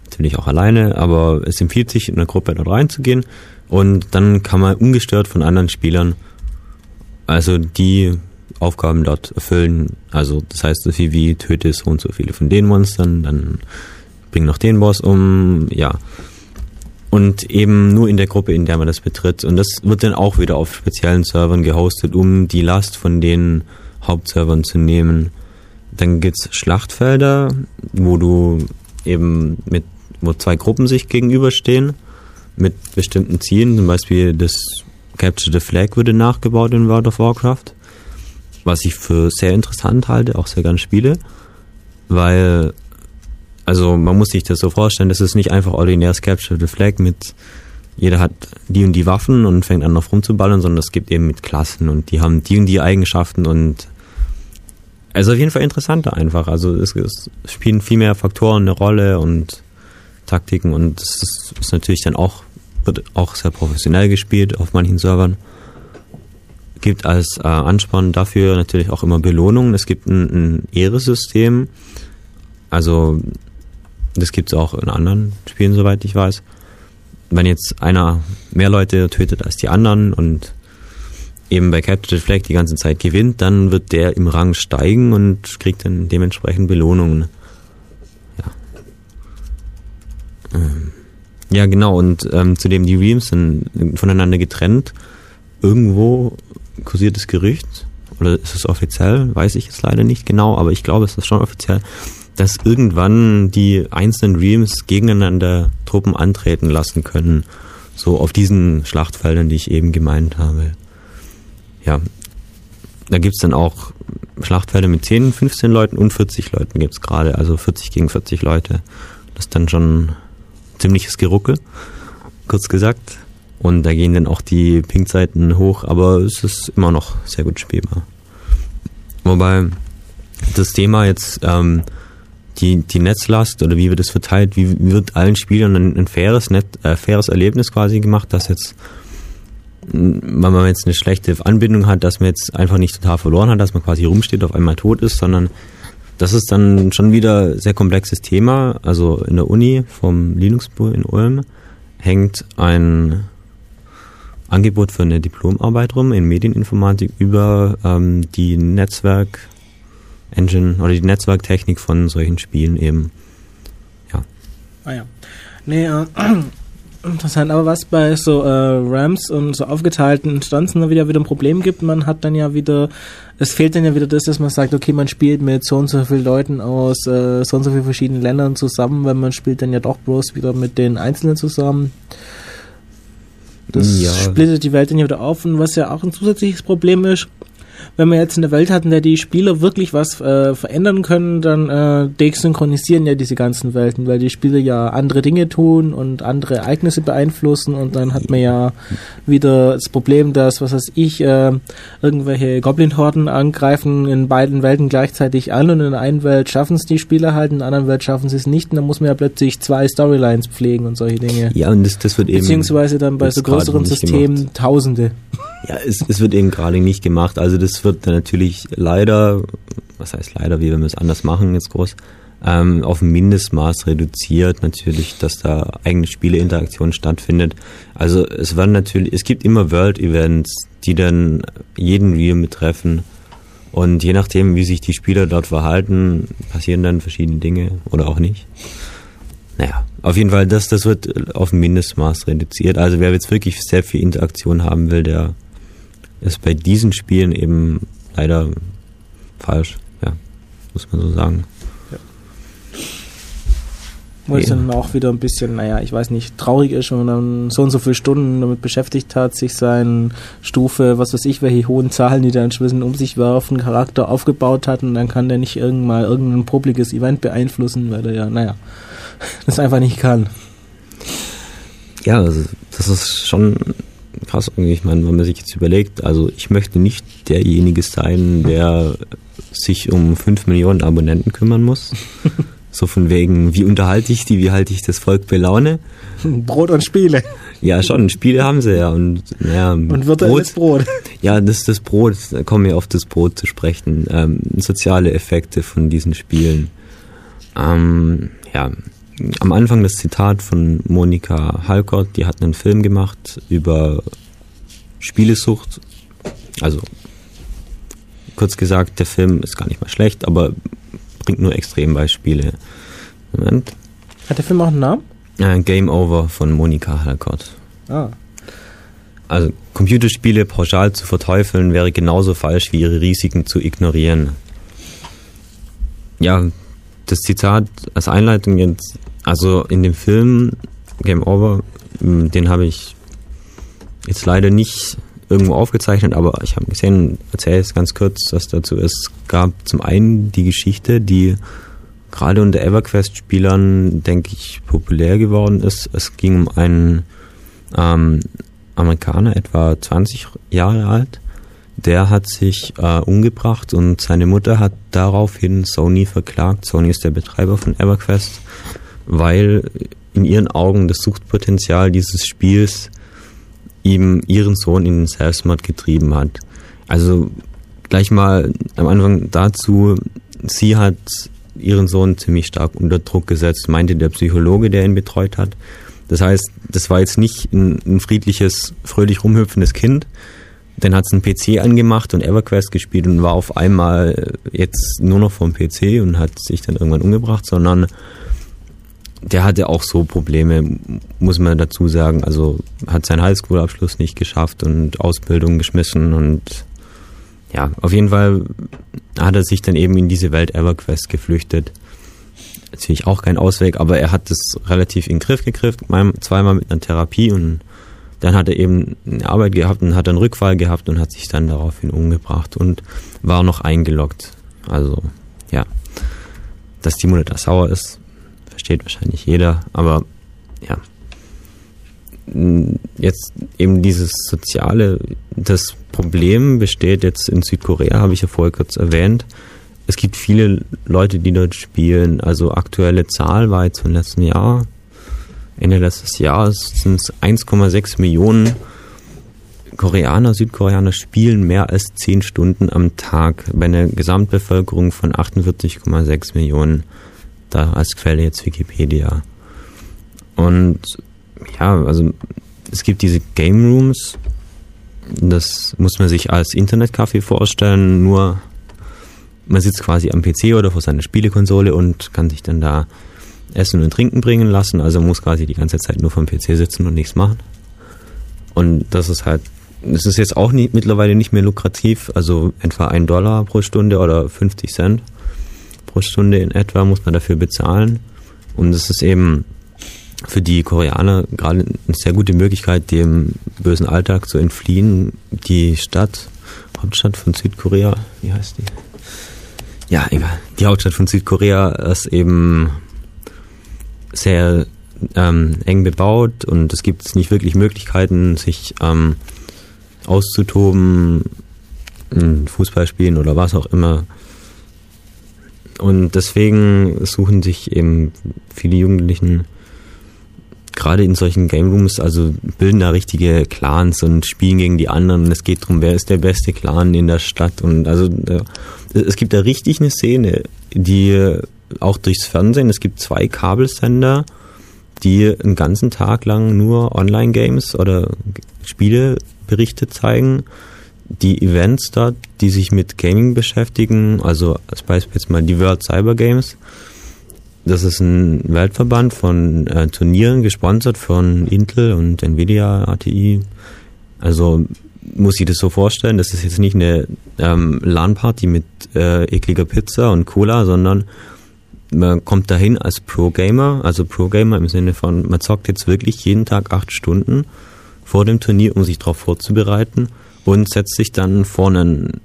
Natürlich auch alleine, aber es empfiehlt sich, in einer Gruppe dort reinzugehen. Und dann kann man ungestört von anderen Spielern, also die Aufgaben dort erfüllen. Also das heißt so viel wie töte so und so viele von den Monstern, dann bring noch den Boss um, ja. Und eben nur in der Gruppe, in der man das betritt. Und das wird dann auch wieder auf speziellen Servern gehostet, um die Last von den Hauptservern zu nehmen. Dann gibt's Schlachtfelder, wo du eben mit, wo zwei Gruppen sich gegenüberstehen, mit bestimmten Zielen. Zum Beispiel das Capture the Flag würde nachgebaut in World of Warcraft. Was ich für sehr interessant halte, auch sehr gern spiele. Weil also man muss sich das so vorstellen, das ist nicht einfach ordinäres Capture the Flag mit jeder hat die und die Waffen und fängt an auf rumzuballern, sondern es gibt eben mit Klassen und die haben die und die Eigenschaften und also auf jeden Fall interessanter einfach. Also es, es spielen viel mehr Faktoren eine Rolle und Taktiken und es ist, ist natürlich dann auch wird auch sehr professionell gespielt auf manchen Servern. Gibt als äh, Ansporn dafür natürlich auch immer Belohnungen. Es gibt ein, ein Ehrensystem. Also das gibt es auch in anderen Spielen, soweit ich weiß. Wenn jetzt einer mehr Leute tötet als die anderen und eben bei Capture the Flag die ganze Zeit gewinnt, dann wird der im Rang steigen und kriegt dann dementsprechend Belohnungen. Ja, ähm, ja genau, und ähm, zudem die Realms sind voneinander getrennt. Irgendwo kursiert das Gerücht, oder ist es offiziell, weiß ich jetzt leider nicht genau, aber ich glaube, es ist schon offiziell, dass irgendwann die einzelnen Realms gegeneinander Truppen antreten lassen können. So auf diesen Schlachtfeldern, die ich eben gemeint habe. Ja. Da gibt's dann auch Schlachtfelder mit 10, 15 Leuten und 40 Leuten gibt's gerade. Also 40 gegen 40 Leute. Das ist dann schon ziemliches Geruckel, kurz gesagt. Und da gehen dann auch die Ping-Zeiten hoch, aber es ist immer noch sehr gut spielbar. Wobei das Thema jetzt ähm, die, die Netzlast oder wie wird es verteilt, wie wird allen Spielern ein, ein faires, Net, äh, faires Erlebnis quasi gemacht, dass jetzt, wenn man jetzt eine schlechte Anbindung hat, dass man jetzt einfach nicht total verloren hat, dass man quasi rumsteht, auf einmal tot ist, sondern das ist dann schon wieder ein sehr komplexes Thema. Also in der Uni vom Linux-Pool in Ulm hängt ein Angebot für eine Diplomarbeit rum in Medieninformatik über ähm, die Netzwerk Engine oder die Netzwerktechnik von solchen Spielen eben. Ah ja. Nee, äh, interessant. Aber was bei so äh, Rams und so aufgeteilten Instanzen dann wieder wieder ein Problem gibt, man hat dann ja wieder, es fehlt dann ja wieder das, dass man sagt, okay, man spielt mit so und so vielen Leuten aus äh, so und so vielen verschiedenen Ländern zusammen, weil man spielt dann ja doch bloß wieder mit den Einzelnen zusammen. Das Ja. splittet die Welt dann ja wieder auf und was ja auch ein zusätzliches Problem ist, wenn wir jetzt eine Welt hatten, der die Spieler wirklich was äh, verändern können, dann äh, desynchronisieren ja diese ganzen Welten, weil die Spieler ja andere Dinge tun und andere Ereignisse beeinflussen und dann hat man ja wieder das Problem, dass, was weiß ich, äh, irgendwelche Goblin-Horden angreifen in beiden Welten gleichzeitig an und in der einen Welt schaffen es die Spieler halt, in der anderen Welt schaffen sie es nicht und dann muss man ja plötzlich zwei Storylines pflegen und solche Dinge. Ja, und das, das wird eben. Beziehungsweise dann bei so größeren Systemen gemacht. Tausende. Ja, es, es wird eben gerade nicht gemacht. Also das wird natürlich leider, was heißt leider, wie wenn wir es anders machen jetzt groß, ähm, auf ein Mindestmaß reduziert natürlich, dass da eigene Spieleinteraktion stattfindet. Also es werden natürlich, es gibt immer World Events, die dann jeden Realm betreffen. Und je nachdem, wie sich die Spieler dort verhalten, passieren dann verschiedene Dinge oder auch nicht. Naja, auf jeden Fall, das, das wird auf ein Mindestmaß reduziert. Also wer jetzt wirklich sehr viel Interaktion haben will, der ist bei diesen Spielen eben leider falsch. Ja, muss man so sagen. Wo es Ja. dann auch wieder ein bisschen, naja, ich weiß nicht, traurig ist, wenn man dann so und so viele Stunden damit beschäftigt hat, sich seine Stufe, was weiß ich, welche hohen Zahlen, die da inzwischen um sich werfen, Charakter aufgebaut hat und dann kann der nicht irgend mal irgendein publikes Event beeinflussen, weil er ja, naja, das einfach nicht kann. Ja, also das ist schon krass irgendwie. Ich meine, wenn man sich jetzt überlegt, also ich möchte nicht derjenige sein, der sich um 5 Millionen Abonnenten kümmern muss. so von wegen, wie unterhalte ich die, wie halte ich das Volk bei Laune? Brot und Spiele Ja, schon, Spiele haben sie ja. Und, naja, und virtuelles Brot. Ja, das das Brot, da kommen wir auf das Brot zu sprechen. Ähm, soziale Effekte von diesen Spielen. Ähm, ja, am Anfang das Zitat von Monika Halkott, die hat einen Film gemacht über Spielesucht. Also, kurz gesagt, der Film ist gar nicht mal schlecht, aber bringt nur Extrembeispiele. Moment. Hat der Film auch einen Namen? Äh, Game Over von Monika Halkott. Ah. Also Computerspiele pauschal zu verteufeln wäre genauso falsch wie ihre Risiken zu ignorieren. Ja, das Zitat als Einleitung jetzt, also in dem Film Game Over, den habe ich jetzt leider nicht irgendwo aufgezeichnet, aber ich habe gesehen, erzähle es ganz kurz, was dazu ist. Es gab zum einen die Geschichte, die gerade unter EverQuest-Spielern, denke ich, populär geworden ist. Es ging um einen ähm, Amerikaner, etwa 20 Jahre alt. Der hat sich äh, umgebracht und seine Mutter hat daraufhin Sony verklagt. Sony ist der Betreiber von EverQuest, weil in ihren Augen das Suchtpotenzial dieses Spiels ihm ihren Sohn in den Selbstmord getrieben hat. Also gleich mal am Anfang dazu, sie hat ihren Sohn ziemlich stark unter Druck gesetzt, meinte der Psychologe, der ihn betreut hat. Das heißt, das war jetzt nicht ein, ein friedliches, fröhlich rumhüpfendes Kind. Dann hat es einen PC angemacht und EverQuest gespielt und war auf einmal jetzt nur noch vom PC und hat sich dann irgendwann umgebracht, sondern der hatte auch so Probleme, muss man dazu sagen. Also hat seinen Highschool-Abschluss nicht geschafft und Ausbildung geschmissen und ja, auf jeden Fall hat er sich dann eben in diese Welt EverQuest geflüchtet. Natürlich auch kein Ausweg, aber er hat es relativ in den Griff gekriegt, zweimal mit einer Therapie und dann hat er eben eine Arbeit gehabt und hat einen Rückfall gehabt und hat sich dann daraufhin umgebracht und war noch eingeloggt. Also, ja. Dass die da sauer ist, versteht wahrscheinlich jeder, aber ja. Jetzt eben dieses Soziale, das Problem besteht jetzt in Südkorea, habe ich ja vorher kurz erwähnt. Es gibt viele Leute, die dort spielen. Also aktuelle Zahl war jetzt vom letzten Jahr. Ende letztes Jahres sind es 1,6 Millionen Koreaner, Südkoreaner spielen mehr als 10 Stunden am Tag bei einer Gesamtbevölkerung von 48,6 Millionen. Da als Quelle jetzt Wikipedia. Und ja, also es gibt diese Game Rooms. Das muss man sich als Internetcafé vorstellen, nur man sitzt quasi am PC oder vor seiner Spielekonsole und kann sich dann da Essen und Trinken bringen lassen. Also muss quasi die ganze Zeit nur vom PC sitzen und nichts machen. Und das ist halt, das ist jetzt auch nicht, mittlerweile nicht mehr lukrativ. Also etwa ein Dollar pro Stunde oder 50 Cent pro Stunde in etwa muss man dafür bezahlen. Und das ist eben für die Koreaner gerade eine sehr gute Möglichkeit, dem bösen Alltag zu entfliehen, die Stadt Hauptstadt von Südkorea, wie heißt die? Ja, egal. Die Hauptstadt von Südkorea ist eben sehr ähm, eng bebaut und es gibt nicht wirklich Möglichkeiten, sich ähm, auszutoben, Fußball spielen oder was auch immer. Und deswegen suchen sich eben viele Jugendlichen gerade in solchen Game Rooms, also bilden da richtige Clans und spielen gegen die anderen. Es geht darum, wer ist der beste Clan in der Stadt. Und also äh, es gibt da richtig eine Szene, die auch durchs Fernsehen, es gibt zwei Kabelsender, die einen ganzen Tag lang nur Online-Games oder Spieleberichte zeigen. Die Events dort, die sich mit Gaming beschäftigen, also als Beispiel jetzt mal die World Cyber Games, das ist ein Weltverband von äh, Turnieren, gesponsert von Intel und Nvidia ATI. Also muss ich das so vorstellen, das ist jetzt nicht eine ähm, LAN-Party mit äh, ekliger Pizza und Cola, sondern man kommt dahin als Pro-Gamer, also Pro-Gamer im Sinne von, man zockt jetzt wirklich jeden Tag acht Stunden vor dem Turnier, um sich darauf vorzubereiten und setzt sich dann vor einen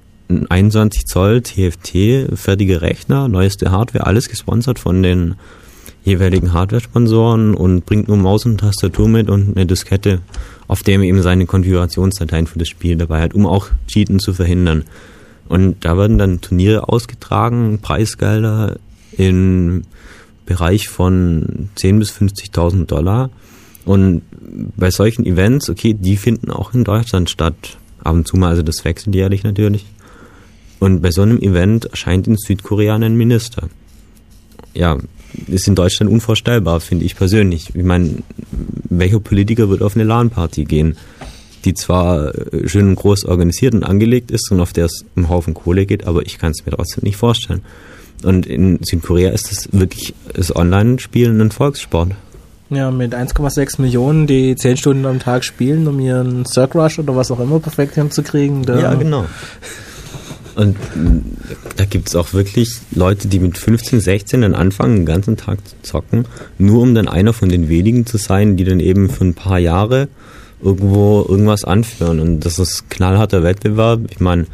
21 Zoll TFT, fertige Rechner, neueste Hardware, alles gesponsert von den jeweiligen Hardware-Sponsoren und bringt nur Maus und Tastatur mit und eine Diskette, auf der man eben seine Konfigurationsdateien für das Spiel dabei hat, um auch Cheaten zu verhindern. Und da werden dann Turniere ausgetragen, Preisgelder im Bereich von 10.000 bis 50.000 Dollar. Und bei solchen Events, okay, die finden auch in Deutschland statt. Ab und zu mal, also das wechselt jährlich natürlich. Und bei so einem Event erscheint in Südkorea ein Minister. Ja, ist in Deutschland unvorstellbar, finde ich persönlich. Ich meine, welcher Politiker wird auf eine LAN-Party gehen, die zwar äh, schön groß organisiert und angelegt ist und auf der es um Haufen Kohle geht, aber ich kann es mir trotzdem nicht vorstellen. Und in Südkorea ist das wirklich das Online-Spielen ein Volkssport. Ja, mit 1,6 Millionen, die 10 Stunden am Tag spielen, um ihren Cirque Rush oder was auch immer perfekt hinzukriegen. ja, genau. Und da gibt es auch wirklich Leute, die mit 15, 16 dann anfangen, den ganzen Tag zu zocken, nur um dann einer von den wenigen zu sein, die dann eben für ein paar Jahre irgendwo irgendwas anführen. Und das ist knallharter Wettbewerb. Ich meine,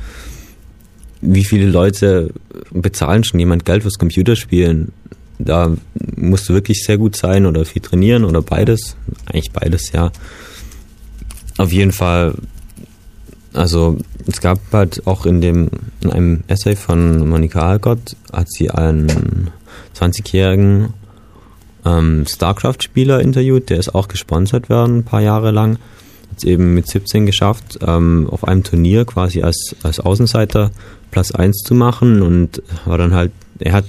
wie viele Leute bezahlen schon jemand Geld fürs Computerspielen? Da musst du wirklich sehr gut sein oder viel trainieren oder beides. Eigentlich beides, ja. Auf jeden Fall also es gab halt auch in dem in einem Essay von Monika Alcott hat sie einen 20-jährigen ähm, StarCraft-Spieler interviewt, der ist auch gesponsert worden, ein paar Jahre lang. Hat eben mit 17 geschafft, ähm, auf einem Turnier quasi als, als Außenseiter Platz 1 zu machen und war dann halt, er hat,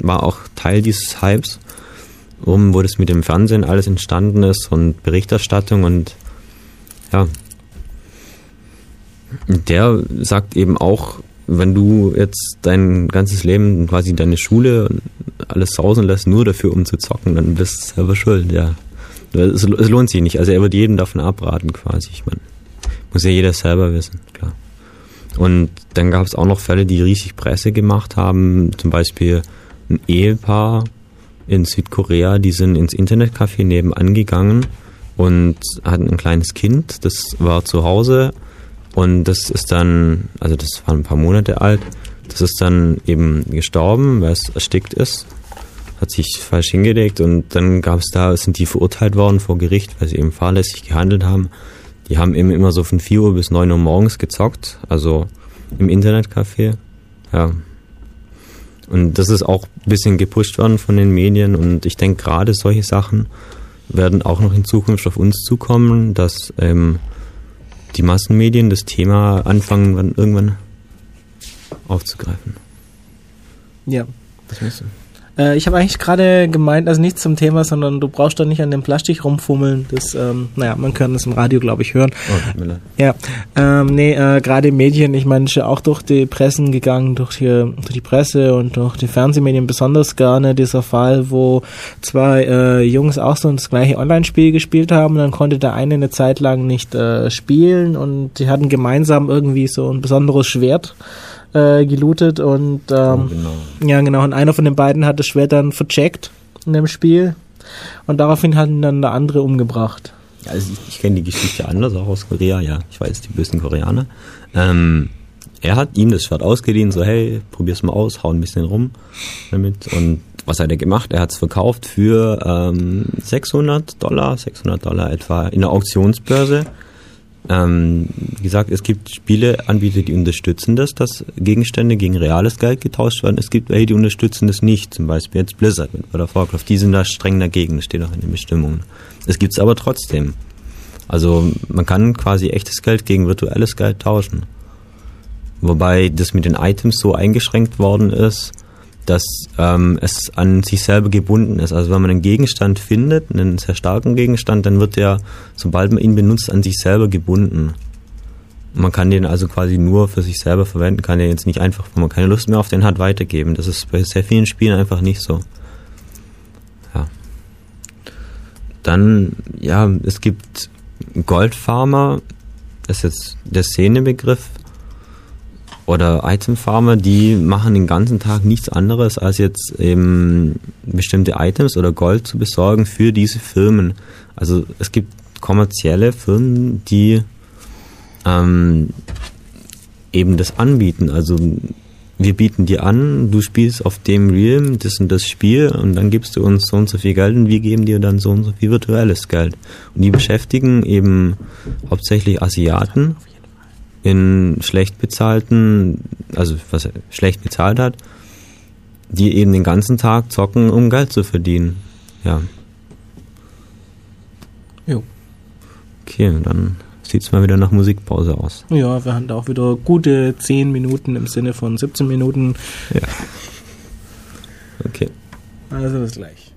war auch Teil dieses Hypes, um wo das mit dem Fernsehen alles entstanden ist und Berichterstattung und ja, der sagt eben auch, wenn du jetzt dein ganzes Leben, quasi deine Schule, alles sausen lässt, nur dafür, um zu zocken, dann bist du selber schuld, ja. Es, es lohnt sich nicht. Also er wird jedem davon abraten, quasi. Ich meine, muss ja jeder selber wissen, klar. Und dann gab es auch noch Fälle, die riesig Presse gemacht haben. Zum Beispiel ein Ehepaar in Südkorea, die sind ins Internetcafé nebenan gegangen und hatten ein kleines Kind, das war zu Hause und das ist dann, also das war ein paar Monate alt, das ist dann eben gestorben, weil es erstickt ist, hat sich falsch hingelegt und dann gab es da, sind die verurteilt worden vor Gericht, weil sie eben fahrlässig gehandelt haben. Die haben eben immer so von 4 Uhr bis 9 Uhr morgens gezockt, also im Internetcafé. Ja. Und das ist auch ein bisschen gepusht worden von den Medien und ich denke gerade solche Sachen werden auch noch in Zukunft auf uns zukommen, dass ähm, die Massenmedien das Thema anfangen irgendwann aufzugreifen. Ja. Meinst du? Äh, ich habe eigentlich gerade gemeint, also nicht zum Thema, sondern du brauchst da nicht an dem Plastik rumfummeln. Das, ähm, naja, man kann das im Radio, glaube ich, hören. Oh, ja, ähm, nee, äh, gerade Medien, ich meine, ist ja auch durch die Pressen gegangen, durch die, durch die Presse und durch die Fernsehmedien besonders gerne dieser Fall, wo zwei äh, Jungs auch so das gleiche Online-Spiel gespielt haben. Dann konnte der eine eine Zeit lang nicht äh, spielen und die hatten gemeinsam irgendwie so ein besonderes Schwert äh, gelootet und ähm, oh, genau. ja genau und einer von den beiden hat das Schwert dann vercheckt in dem Spiel und daraufhin hat ihn dann der andere umgebracht. Also ich, ich kenne die Geschichte anders, auch aus Korea, ja, ich weiß, die bösen Koreaner. Ähm, er hat ihm das Schwert ausgeliehen, so hey, probier's mal aus, hau ein bisschen rum damit. Und was hat er gemacht? Er hat es verkauft für ähm, 600 Dollar, 600 Dollar etwa in der Auktionsbörse. Ähm, wie gesagt, es gibt Spieleanbieter, die unterstützen das, dass Gegenstände gegen reales Geld getauscht werden. Es gibt welche, die unterstützen das nicht. Zum Beispiel jetzt Blizzard mit World Warcraft. Die sind da streng dagegen, das steht auch in den Bestimmungen. Es gibt es aber trotzdem. Also man kann quasi echtes Geld gegen virtuelles Geld tauschen. Wobei das mit den Items so eingeschränkt worden ist, dass ähm, es an sich selber gebunden ist. Also wenn man einen Gegenstand findet, einen sehr starken Gegenstand, dann wird der, sobald man ihn benutzt, an sich selber gebunden. Man kann den also quasi nur für sich selber verwenden, kann den jetzt nicht einfach, wenn man keine Lust mehr auf den hat, weitergeben. Das ist bei sehr vielen Spielen einfach nicht so. Ja. Dann, ja, es gibt Goldfarmer, das ist jetzt der Szenebegriff, oder Item Farmer, die machen den ganzen Tag nichts anderes, als jetzt eben bestimmte Items oder Gold zu besorgen für diese Firmen. Also es gibt kommerzielle Firmen, die ähm, eben das anbieten. Also wir bieten dir an, du spielst auf dem Realm das und das Spiel und dann gibst du uns so und so viel Geld und wir geben dir dann so und so viel virtuelles Geld. Und die beschäftigen eben hauptsächlich Asiaten in schlecht bezahlten, also was er schlecht bezahlt hat, die eben den ganzen Tag zocken, um Geld zu verdienen. Ja. Jo. Okay, dann sieht's mal wieder nach Musikpause aus. Ja, wir haben da auch wieder gute 10 Minuten im Sinne von 17 Minuten. Ja. Okay. Also bis gleich.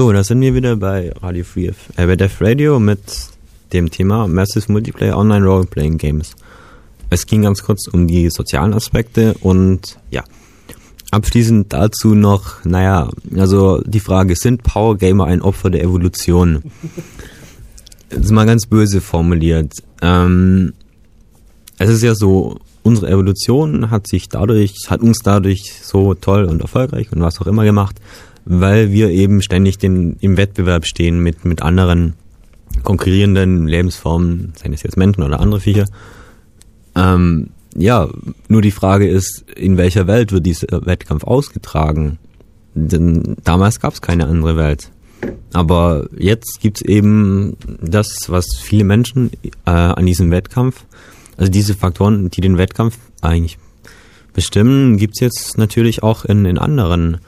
So, da sind wir wieder bei Radio Free äh, bei Def Radio mit dem Thema Massive Multiplayer Online Role-Playing Games. Es ging ganz kurz um die sozialen Aspekte und ja. Abschließend dazu noch, naja, also die Frage, sind Power Gamer ein Opfer der Evolution? Das ist mal ganz böse formuliert. Ähm, es ist ja so, unsere Evolution hat sich dadurch, hat uns dadurch so toll und erfolgreich und was auch immer gemacht, weil wir eben ständig den, im Wettbewerb stehen mit, mit anderen konkurrierenden Lebensformen, seien es jetzt Menschen oder andere Viecher. Ähm, ja, nur die Frage ist, in welcher Welt wird dieser Wettkampf ausgetragen? Denn damals gab es keine andere Welt. Aber jetzt gibt's eben das, was viele Menschen äh, an diesem Wettkampf, also diese Faktoren, die den Wettkampf eigentlich bestimmen, gibt's jetzt natürlich auch in, in anderen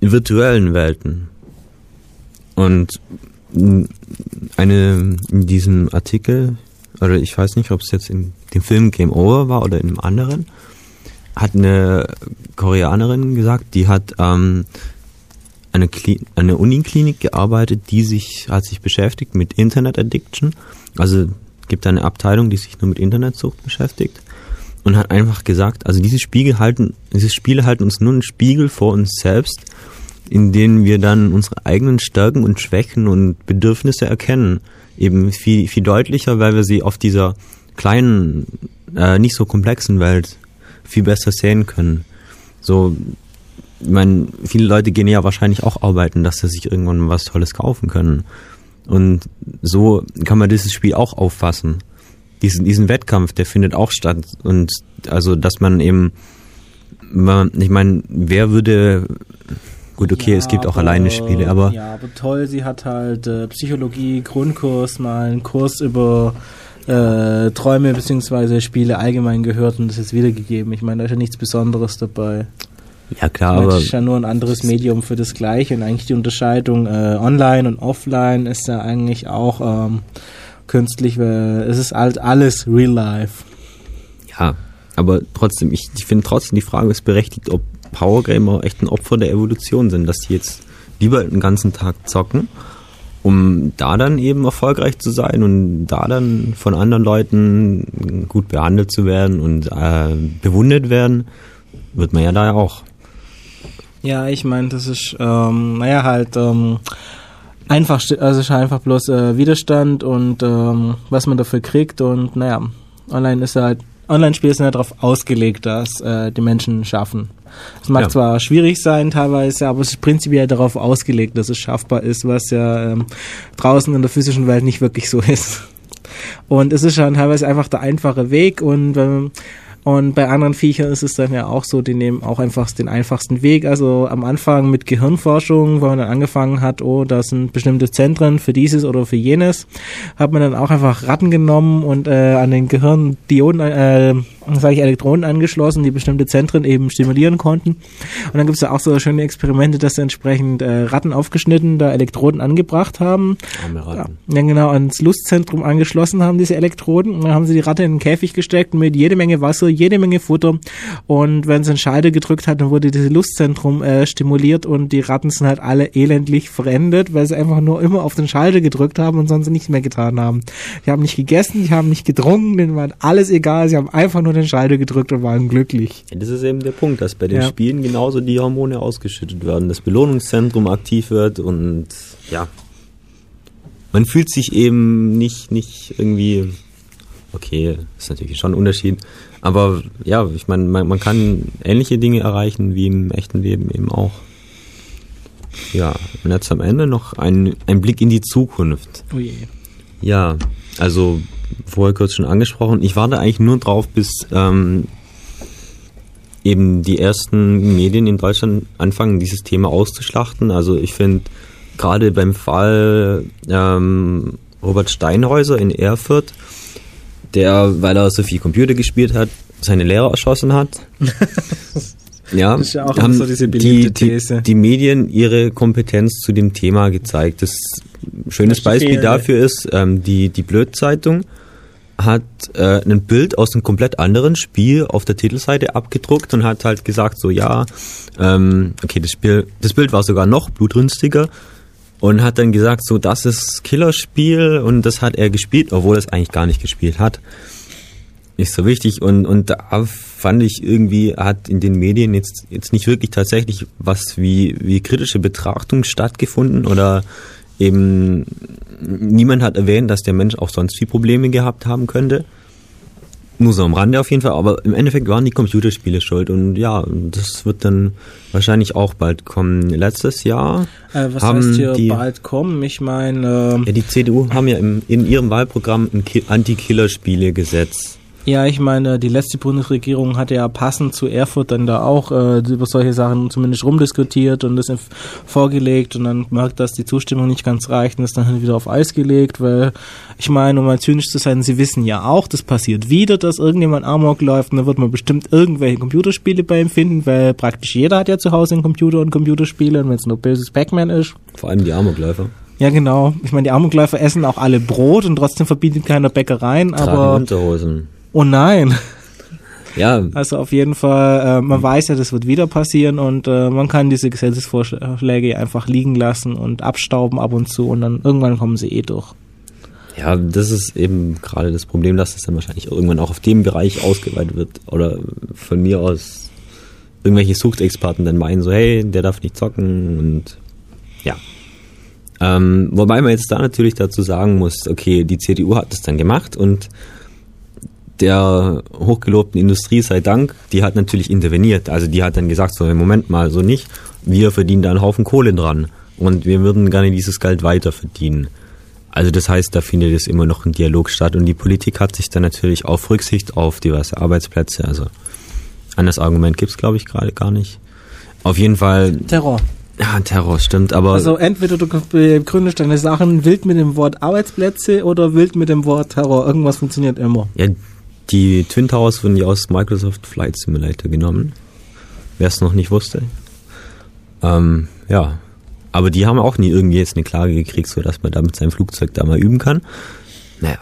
virtuellen Welten. Und eine in diesem Artikel, oder ich weiß nicht, ob es jetzt in dem Film Game Over war oder in einem anderen, hat eine Koreanerin gesagt, die hat ähm, eine, Kli eine Uniklinik gearbeitet, die sich hat sich beschäftigt mit Internet Addiction. Also gibt eine Abteilung, die sich nur mit Internetsucht beschäftigt und hat einfach gesagt, also diese Spiegel halten, diese Spiele halten uns nur einen Spiegel vor uns selbst, in denen wir dann unsere eigenen Stärken und Schwächen und Bedürfnisse erkennen. Eben viel, viel deutlicher, weil wir sie auf dieser kleinen, äh, nicht so komplexen Welt viel besser sehen können. So, ich meine, viele Leute gehen ja wahrscheinlich auch arbeiten, dass sie sich irgendwann was Tolles kaufen können. Und so kann man dieses Spiel auch auffassen. Diesen, diesen Wettkampf, der findet auch statt. Und also, dass man eben, ich meine, wer würde, gut, okay, Ja, es gibt auch aber- alleine Spiele, aber Ja, aber toll, sie hat halt äh, Psychologie, Grundkurs, mal einen Kurs über äh, Träume bzw. Spiele allgemein gehört und das ist wiedergegeben. Ich meine, da ist ja nichts Besonderes dabei. ja klar, meine, aber das ist ja nur ein anderes Medium für das Gleiche und eigentlich die Unterscheidung äh, online und offline ist ja eigentlich auch ähm, künstlich, weil es ist halt alles real life. ja, aber trotzdem, ich, ich finde trotzdem die Frage ist berechtigt, ob Power Gamer echt ein Opfer der Evolution sind, dass die jetzt lieber den ganzen Tag zocken, um da dann eben erfolgreich zu sein und da dann von anderen Leuten gut behandelt zu werden und äh, bewundert werden, wird man ja da auch. Ja, ich meine, das ist, ähm, naja, halt, ähm, einfach, also ist einfach bloß äh, Widerstand und ähm, was man dafür kriegt und naja, online ist halt, Online-Spiele sind ja darauf ausgelegt, dass äh, die Menschen schaffen. Es mag Ja. zwar schwierig sein teilweise, aber es ist prinzipiell darauf ausgelegt, dass es schaffbar ist, was ja ähm, draußen in der physischen Welt nicht wirklich so ist. Und es ist schon teilweise einfach der einfache Weg und ähm, und bei anderen Viechern ist es dann ja auch so, die nehmen auch einfach den einfachsten Weg. Also am Anfang mit Gehirnforschung, wo man dann angefangen hat, oh, da sind bestimmte Zentren für dieses oder für jenes, hat man dann auch einfach Ratten genommen und äh, an den Gehirn Dioden, äh, sage ich Elektroden angeschlossen, die bestimmte Zentren eben stimulieren konnten. Und dann gibt es ja auch so schöne Experimente, dass sie entsprechend äh, Ratten aufgeschnitten, da Elektroden angebracht haben. Arme Ratten. ja, genau, ans Lustzentrum angeschlossen haben, diese Elektroden. Und dann haben sie die Ratte in den Käfig gesteckt mit jede Menge Wasser, jede Menge Futter. Und wenn sie einen Schalter gedrückt hat, dann wurde dieses Lustzentrum äh, stimuliert und die Ratten sind halt alle elendlich verendet, weil sie einfach nur immer auf den Schalter gedrückt haben und sonst nichts mehr getan haben. Die haben nicht gegessen, die haben nicht getrunken, denen war alles egal, sie haben einfach nur den Schalter gedrückt und waren glücklich. Das ist eben der Punkt, dass bei den Ja. Spielen genauso die Hormone ausgeschüttet werden, das Belohnungszentrum aktiv wird und ja, man fühlt sich eben nicht, nicht irgendwie, okay, ist natürlich schon ein Unterschied, aber ja, ich meine, man, man kann ähnliche Dinge erreichen wie im echten Leben eben auch. Ja, und jetzt am Ende noch ein, ein Blick in die Zukunft. Oh je. Ja, also vorher kurz schon angesprochen. Ich warte eigentlich nur drauf, bis ähm, eben die ersten Medien in Deutschland anfangen, dieses Thema auszuschlachten. Also ich finde gerade beim Fall ähm, Robert Steinhäuser in Erfurt, der, weil er so viel Computer gespielt hat, seine Lehrer erschossen hat. Ja, Das ist ja auch haben so diese die, beliebte die, These. die Medien ihre Kompetenz zu dem Thema gezeigt. Das schönes Beispiel dafür ist ähm, die, die Blöd-Zeitung. Hat äh, ein Bild aus einem komplett anderen Spiel auf der Titelseite abgedruckt und hat halt gesagt, so ja, ähm, okay, das Spiel, das Bild war sogar noch blutrünstiger und hat dann gesagt, so das ist Killerspiel und das hat er gespielt, obwohl er es eigentlich gar nicht gespielt hat. Nicht so wichtig und und da fand ich irgendwie hat in den Medien jetzt jetzt nicht wirklich tatsächlich was wie wie kritische Betrachtung stattgefunden oder eben niemand hat erwähnt, dass der Mensch auch sonst viel Probleme gehabt haben könnte. Nur so am Rande auf jeden Fall, aber im Endeffekt waren die Computerspiele schuld und ja, das wird dann wahrscheinlich auch bald kommen. Letztes Jahr Äh, was haben heißt hier die, bald kommen? Ich meine, ja, die CDU haben ja im, in ihrem Wahlprogramm ein Ki- Anti-Killer-Spiele-Gesetz. Ja, ich meine, die letzte Bundesregierung hatte ja passend zu Erfurt dann da auch äh, über solche Sachen zumindest rumdiskutiert und das vorgelegt und dann merkt, dass die Zustimmung nicht ganz reicht und ist dann halt wieder auf Eis gelegt, weil ich meine, um mal zynisch zu sein, sie wissen ja auch, das passiert wieder, dass irgendjemand Amok läuft und dann wird man bestimmt irgendwelche Computerspiele bei ihm finden, weil praktisch jeder hat ja zu Hause einen Computer und Computerspiele und wenn es nur böses Pac-Man ist, Vor allem die Amokläufer. Ja, genau. Ich meine, die Amokläufer essen auch alle Brot und trotzdem verbietet keiner Bäckereien, Tragen aber Unterhosen. Oh nein. Ja, Also auf jeden Fall, äh, man weiß ja, das wird wieder passieren und äh, man kann diese Gesetzesvorschläge einfach liegen lassen und abstauben ab und zu und dann irgendwann kommen sie eh durch. Ja, das ist eben gerade das Problem, dass es dann wahrscheinlich irgendwann auch auf dem Bereich ausgeweitet wird. Oder von mir aus irgendwelche Suchtexperten dann meinen so, hey, der darf nicht zocken und ja. Ähm, wobei man jetzt da natürlich dazu sagen muss, okay, die CDU hat das dann gemacht und der hochgelobten Industrie sei Dank, die hat natürlich interveniert. Also die hat dann gesagt, so im Moment mal so nicht, wir verdienen da einen Haufen Kohle dran und wir würden gerne dieses Geld weiter verdienen. Also das heißt, da findet es immer noch ein Dialog statt und die Politik hat sich dann natürlich auf Rücksicht auf diverse Arbeitsplätze, also anderes Argument gibt's glaube ich gerade gar nicht. Auf jeden Fall, Terror. ja, Terror stimmt, aber Also entweder du begründest deine Sachen wild mit dem Wort Arbeitsplätze oder wild mit dem Wort Terror. Irgendwas funktioniert immer. ja, die Twin Towers wurden ja aus Microsoft Flight Simulator genommen. Wer es noch nicht wusste. Ähm, ja, aber die haben auch nie irgendwie jetzt eine Klage gekriegt, so dass man da mit seinem Flugzeug da mal üben kann. Naja,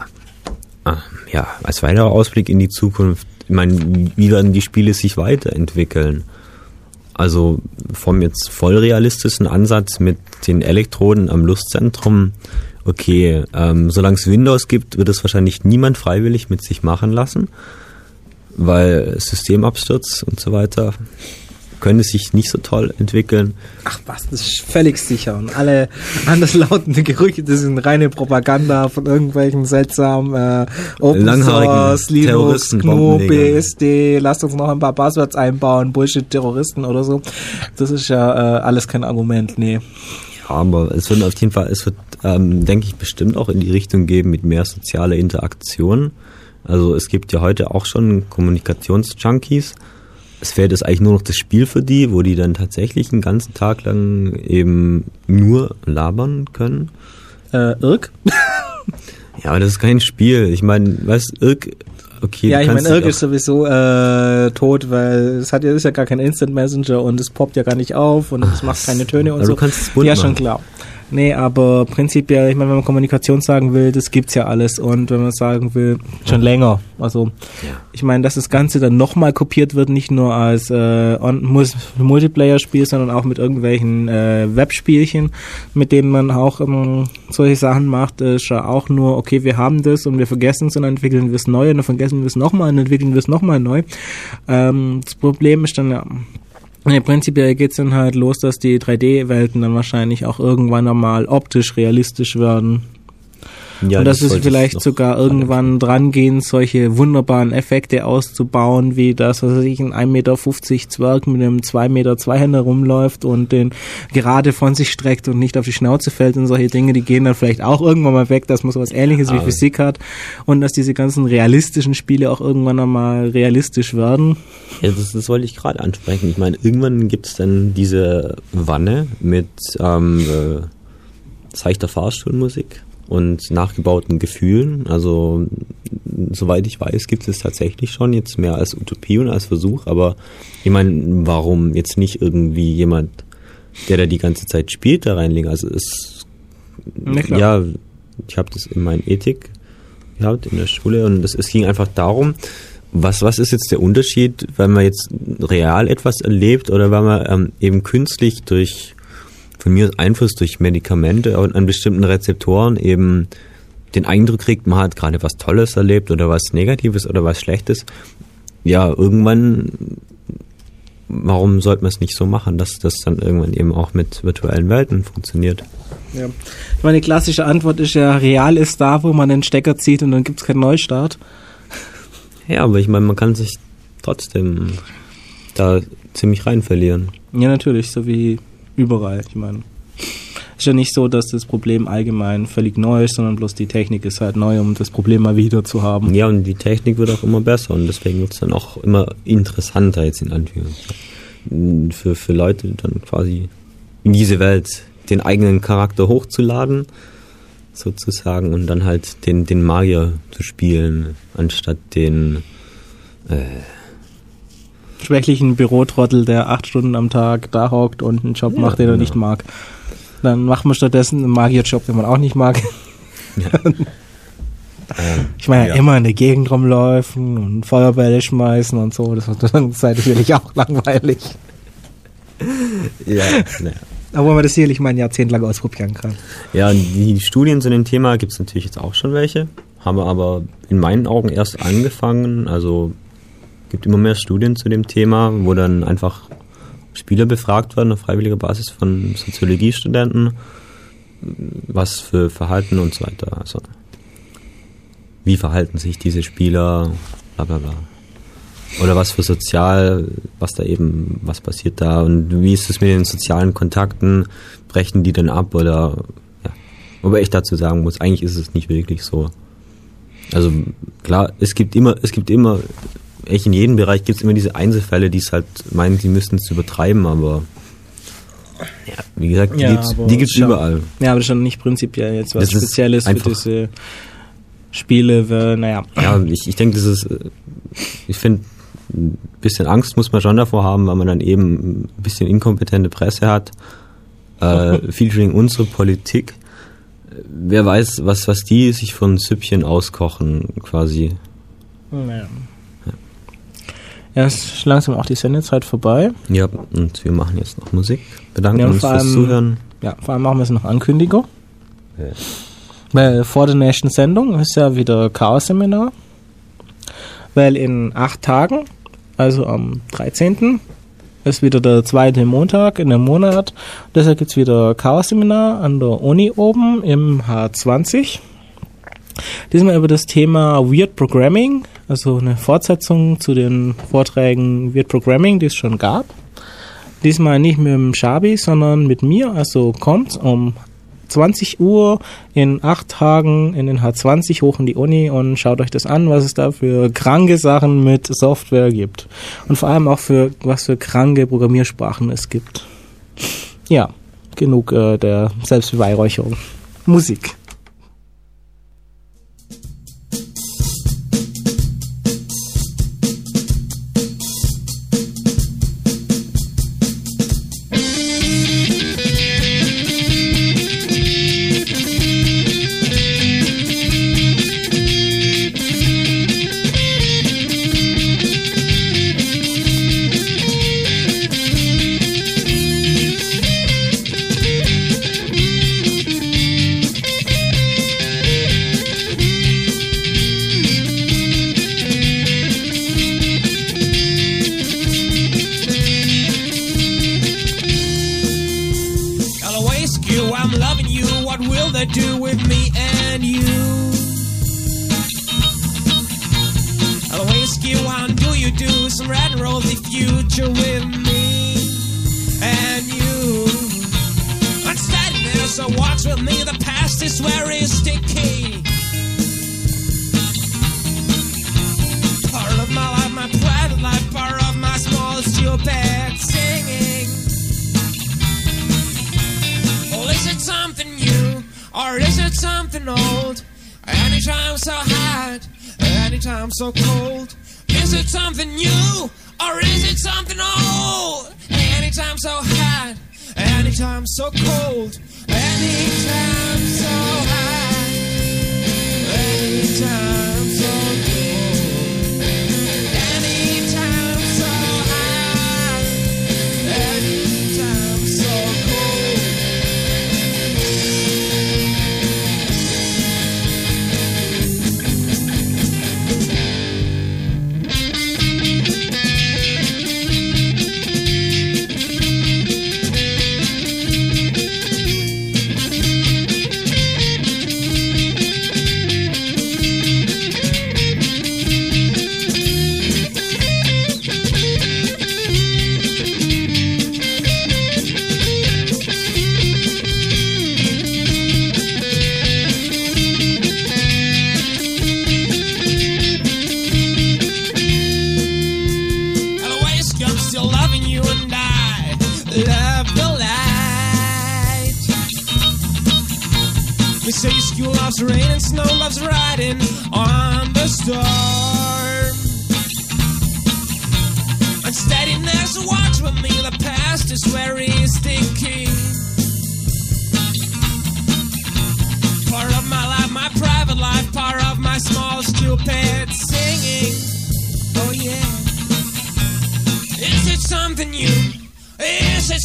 ah, ja, als weiterer Ausblick in die Zukunft, ich meine, wie werden die Spiele sich weiterentwickeln? Also vom jetzt voll realistischen Ansatz mit den Elektroden am Lustzentrum, okay, ähm, solange es Windows gibt, wird es wahrscheinlich niemand freiwillig mit sich machen lassen, weil Systemabsturz und so weiter könnte sich nicht so toll entwickeln. Ach was, das ist völlig sicher. Und alle anderslautende Gerüche, das sind reine Propaganda von irgendwelchen seltsamen äh, Open Source, Linux, GNU. BSD, lasst uns noch ein paar Buzzwords einbauen, Bullshit-Terroristen oder so. Das ist ja äh, alles kein Argument, nee. Aber es wird auf jeden Fall, es wird, ähm, denke ich, bestimmt auch in die Richtung geben mit mehr sozialer Interaktion. Also es gibt ja heute auch schon Kommunikationsjunkies. Es fehlt jetzt eigentlich nur noch das Spiel für die, wo die dann tatsächlich einen ganzen Tag lang eben nur labern können. Äh, Irk? Ja, aber das ist kein Spiel. Ich meine, weißt Irk, okay, ja, ich meine, Irk ist sowieso äh, tot, weil es hat ja, ist ja gar kein Instant Messenger und es poppt ja gar nicht auf und es macht keine Töne und so. du kannst es bunt ja, machen. schon klar. Nee, aber prinzipiell, ich meine, wenn man Kommunikation sagen will, das gibt's ja alles. Und wenn man sagen will, schon länger. Also, Ja. ich meine, dass das Ganze dann nochmal kopiert wird, nicht nur als äh, Multiplayer-Spiel, sondern auch mit irgendwelchen äh, Webspielchen, mit denen man auch ähm, solche Sachen macht, ist ja auch nur, okay, wir haben das und wir vergessen es und dann entwickeln wir es neu und dann vergessen wir es nochmal und entwickeln wir es nochmal neu. Ähm, das Problem ist dann ja, Nee, prinzipiell geht's dann halt los, dass die 3D-Welten dann wahrscheinlich auch irgendwann einmal optisch realistisch werden. Ja, und dass es sollte vielleicht sogar irgendwann dran gehen, solche wunderbaren Effekte auszubauen, wie das, was weiß ich, ein 1,50 Meter Zwerg mit einem 2 Meter Zweihänder rumläuft und den gerade von sich streckt und nicht auf die Schnauze fällt und solche Dinge, die gehen dann vielleicht auch irgendwann mal weg, dass man sowas ähnliches wie Aber- Physik hat und dass diese ganzen realistischen Spiele auch irgendwann einmal realistisch werden. Ja, das, das wollte ich gerade ansprechen. Ich meine, irgendwann gibt es dann diese Wanne mit ähm, äh, seichter Fahrstuhlmusik und nachgebauten Gefühlen. Also, soweit ich weiß, gibt es tatsächlich schon jetzt mehr als Utopie und als Versuch. Aber ich meine, warum jetzt nicht irgendwie jemand, der da die ganze Zeit spielt, da reinlegen? Also, es ja, ich habe das in meinen Ethik gehabt in der Schule und es, es ging einfach darum, was, was ist jetzt der Unterschied, weil man jetzt real etwas erlebt oder weil man ähm, eben künstlich durch, von mir Einfluss durch Medikamente und an bestimmten Rezeptoren eben den Eindruck kriegt, man hat gerade was Tolles erlebt oder was Negatives oder was Schlechtes. Ja, irgendwann, warum sollte man es nicht so machen, dass das dann irgendwann eben auch mit virtuellen Welten funktioniert? Ja. Meine klassische Antwort ist ja, real ist da, wo man den Stecker zieht und dann gibt es keinen Neustart. Ja, aber ich meine, man kann sich trotzdem da ziemlich rein verlieren. Ja, natürlich, so wie überall. Ich meine, ist ja nicht so, dass das Problem allgemein völlig neu ist, sondern bloß die Technik ist halt neu, um das Problem mal wieder zu haben. Ja, und die Technik wird auch immer besser und deswegen wird es dann auch immer interessanter jetzt in Anführungszeichen. Für, für Leute dann quasi in diese Welt den eigenen Charakter hochzuladen, sozusagen, und dann halt den, den Magier zu spielen, anstatt den äh, schwächlichen Bürotrottel, der acht Stunden am Tag da hockt und einen Job Ja, macht, den er genau. nicht mag. Dann macht man stattdessen einen Magierjob, den man auch nicht mag. Ich meine, ja. Ja. immer in der Gegend rumlaufen und Feuerbälle schmeißen und so. Das wird dann sei sicherlich auch langweilig. ja, naja. Obwohl man das sicherlich mal ein Jahrzehnt lang ausprobieren kann. Ja, die Studien zu dem Thema gibt es natürlich jetzt auch schon welche, haben aber in meinen Augen erst angefangen. Also gibt immer mehr Studien zu dem Thema, wo dann einfach Spieler befragt werden auf freiwilliger Basis von Soziologiestudenten, was für Verhalten und so weiter. Also wie verhalten sich diese Spieler, bla bla bla. Oder was für sozial, was da eben, was passiert da und wie ist es mit den sozialen Kontakten? Brechen die denn ab oder ja. Wobei ich dazu sagen muss, eigentlich ist es nicht wirklich so. Also klar, es gibt immer, es gibt immer, echt in jedem Bereich gibt es immer diese Einzelfälle, die es halt meinen, sie müssten es übertreiben, aber ja, wie gesagt, die Ja, gibt's, die gibt's schon- überall. Ja, aber das ist schon nicht prinzipiell jetzt was Das ist Spezielles für diese Spiele. Weil, naja, Ja, ich, ich denke, das ist, äh, ich finde, ein bisschen Angst muss man schon davor haben, weil man dann eben ein bisschen inkompetente Presse hat, äh, featuring unsere Politik. Wer weiß, was, was die sich ein Süppchen auskochen, quasi. naja. Es ist langsam auch die Sendezeit vorbei. Ja, und wir machen jetzt noch Musik. Bedanken Ja, uns vor fürs allem- Zuhören. Ja, vor allem machen wir es noch Ankündigung. Ja. Weil vor der nächsten Sendung ist ja wieder Chaos-Seminar. Weil in acht Tagen, also am 13. ist wieder der zweite Montag in dem Monat. Deshalb gibt's wieder Chaos-Seminar an der Uni oben im H20. Diesmal über das Thema Weird Programming, also eine Fortsetzung zu den Vorträgen Weird Programming, die es schon gab. Diesmal nicht mit dem Shabi, sondern mit mir. Also kommt um 20 Uhr in acht Tagen in den H20 hoch in die Uni und schaut euch das an, was es da für kranke Sachen mit Software gibt. Und vor allem auch für was für kranke Programmiersprachen es gibt. Ja, genug äh, der Selbstbeweihräucherung. Musik. Or is it something old? Anytime so hot, anytime so cold. Is it something new or is it something old? Anytime so hot, anytime so cold. Anytime so hot, anytime so cold.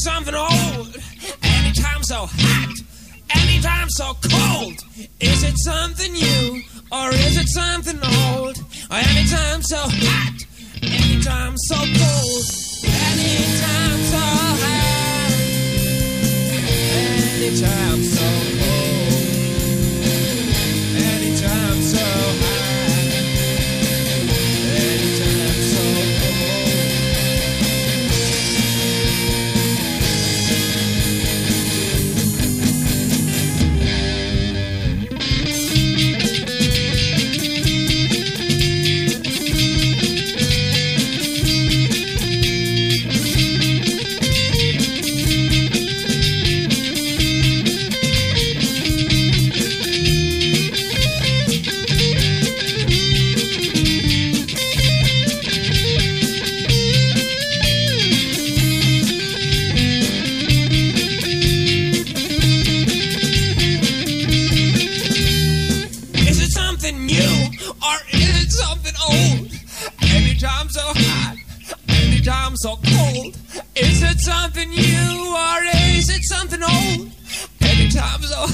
Something old? Anytime so hot, anytime so cold. Is it something new or is it something old? Anytime so hot, anytime so cold. Anytime so hot, anytime so cold. Something new or is it something old? Anytime so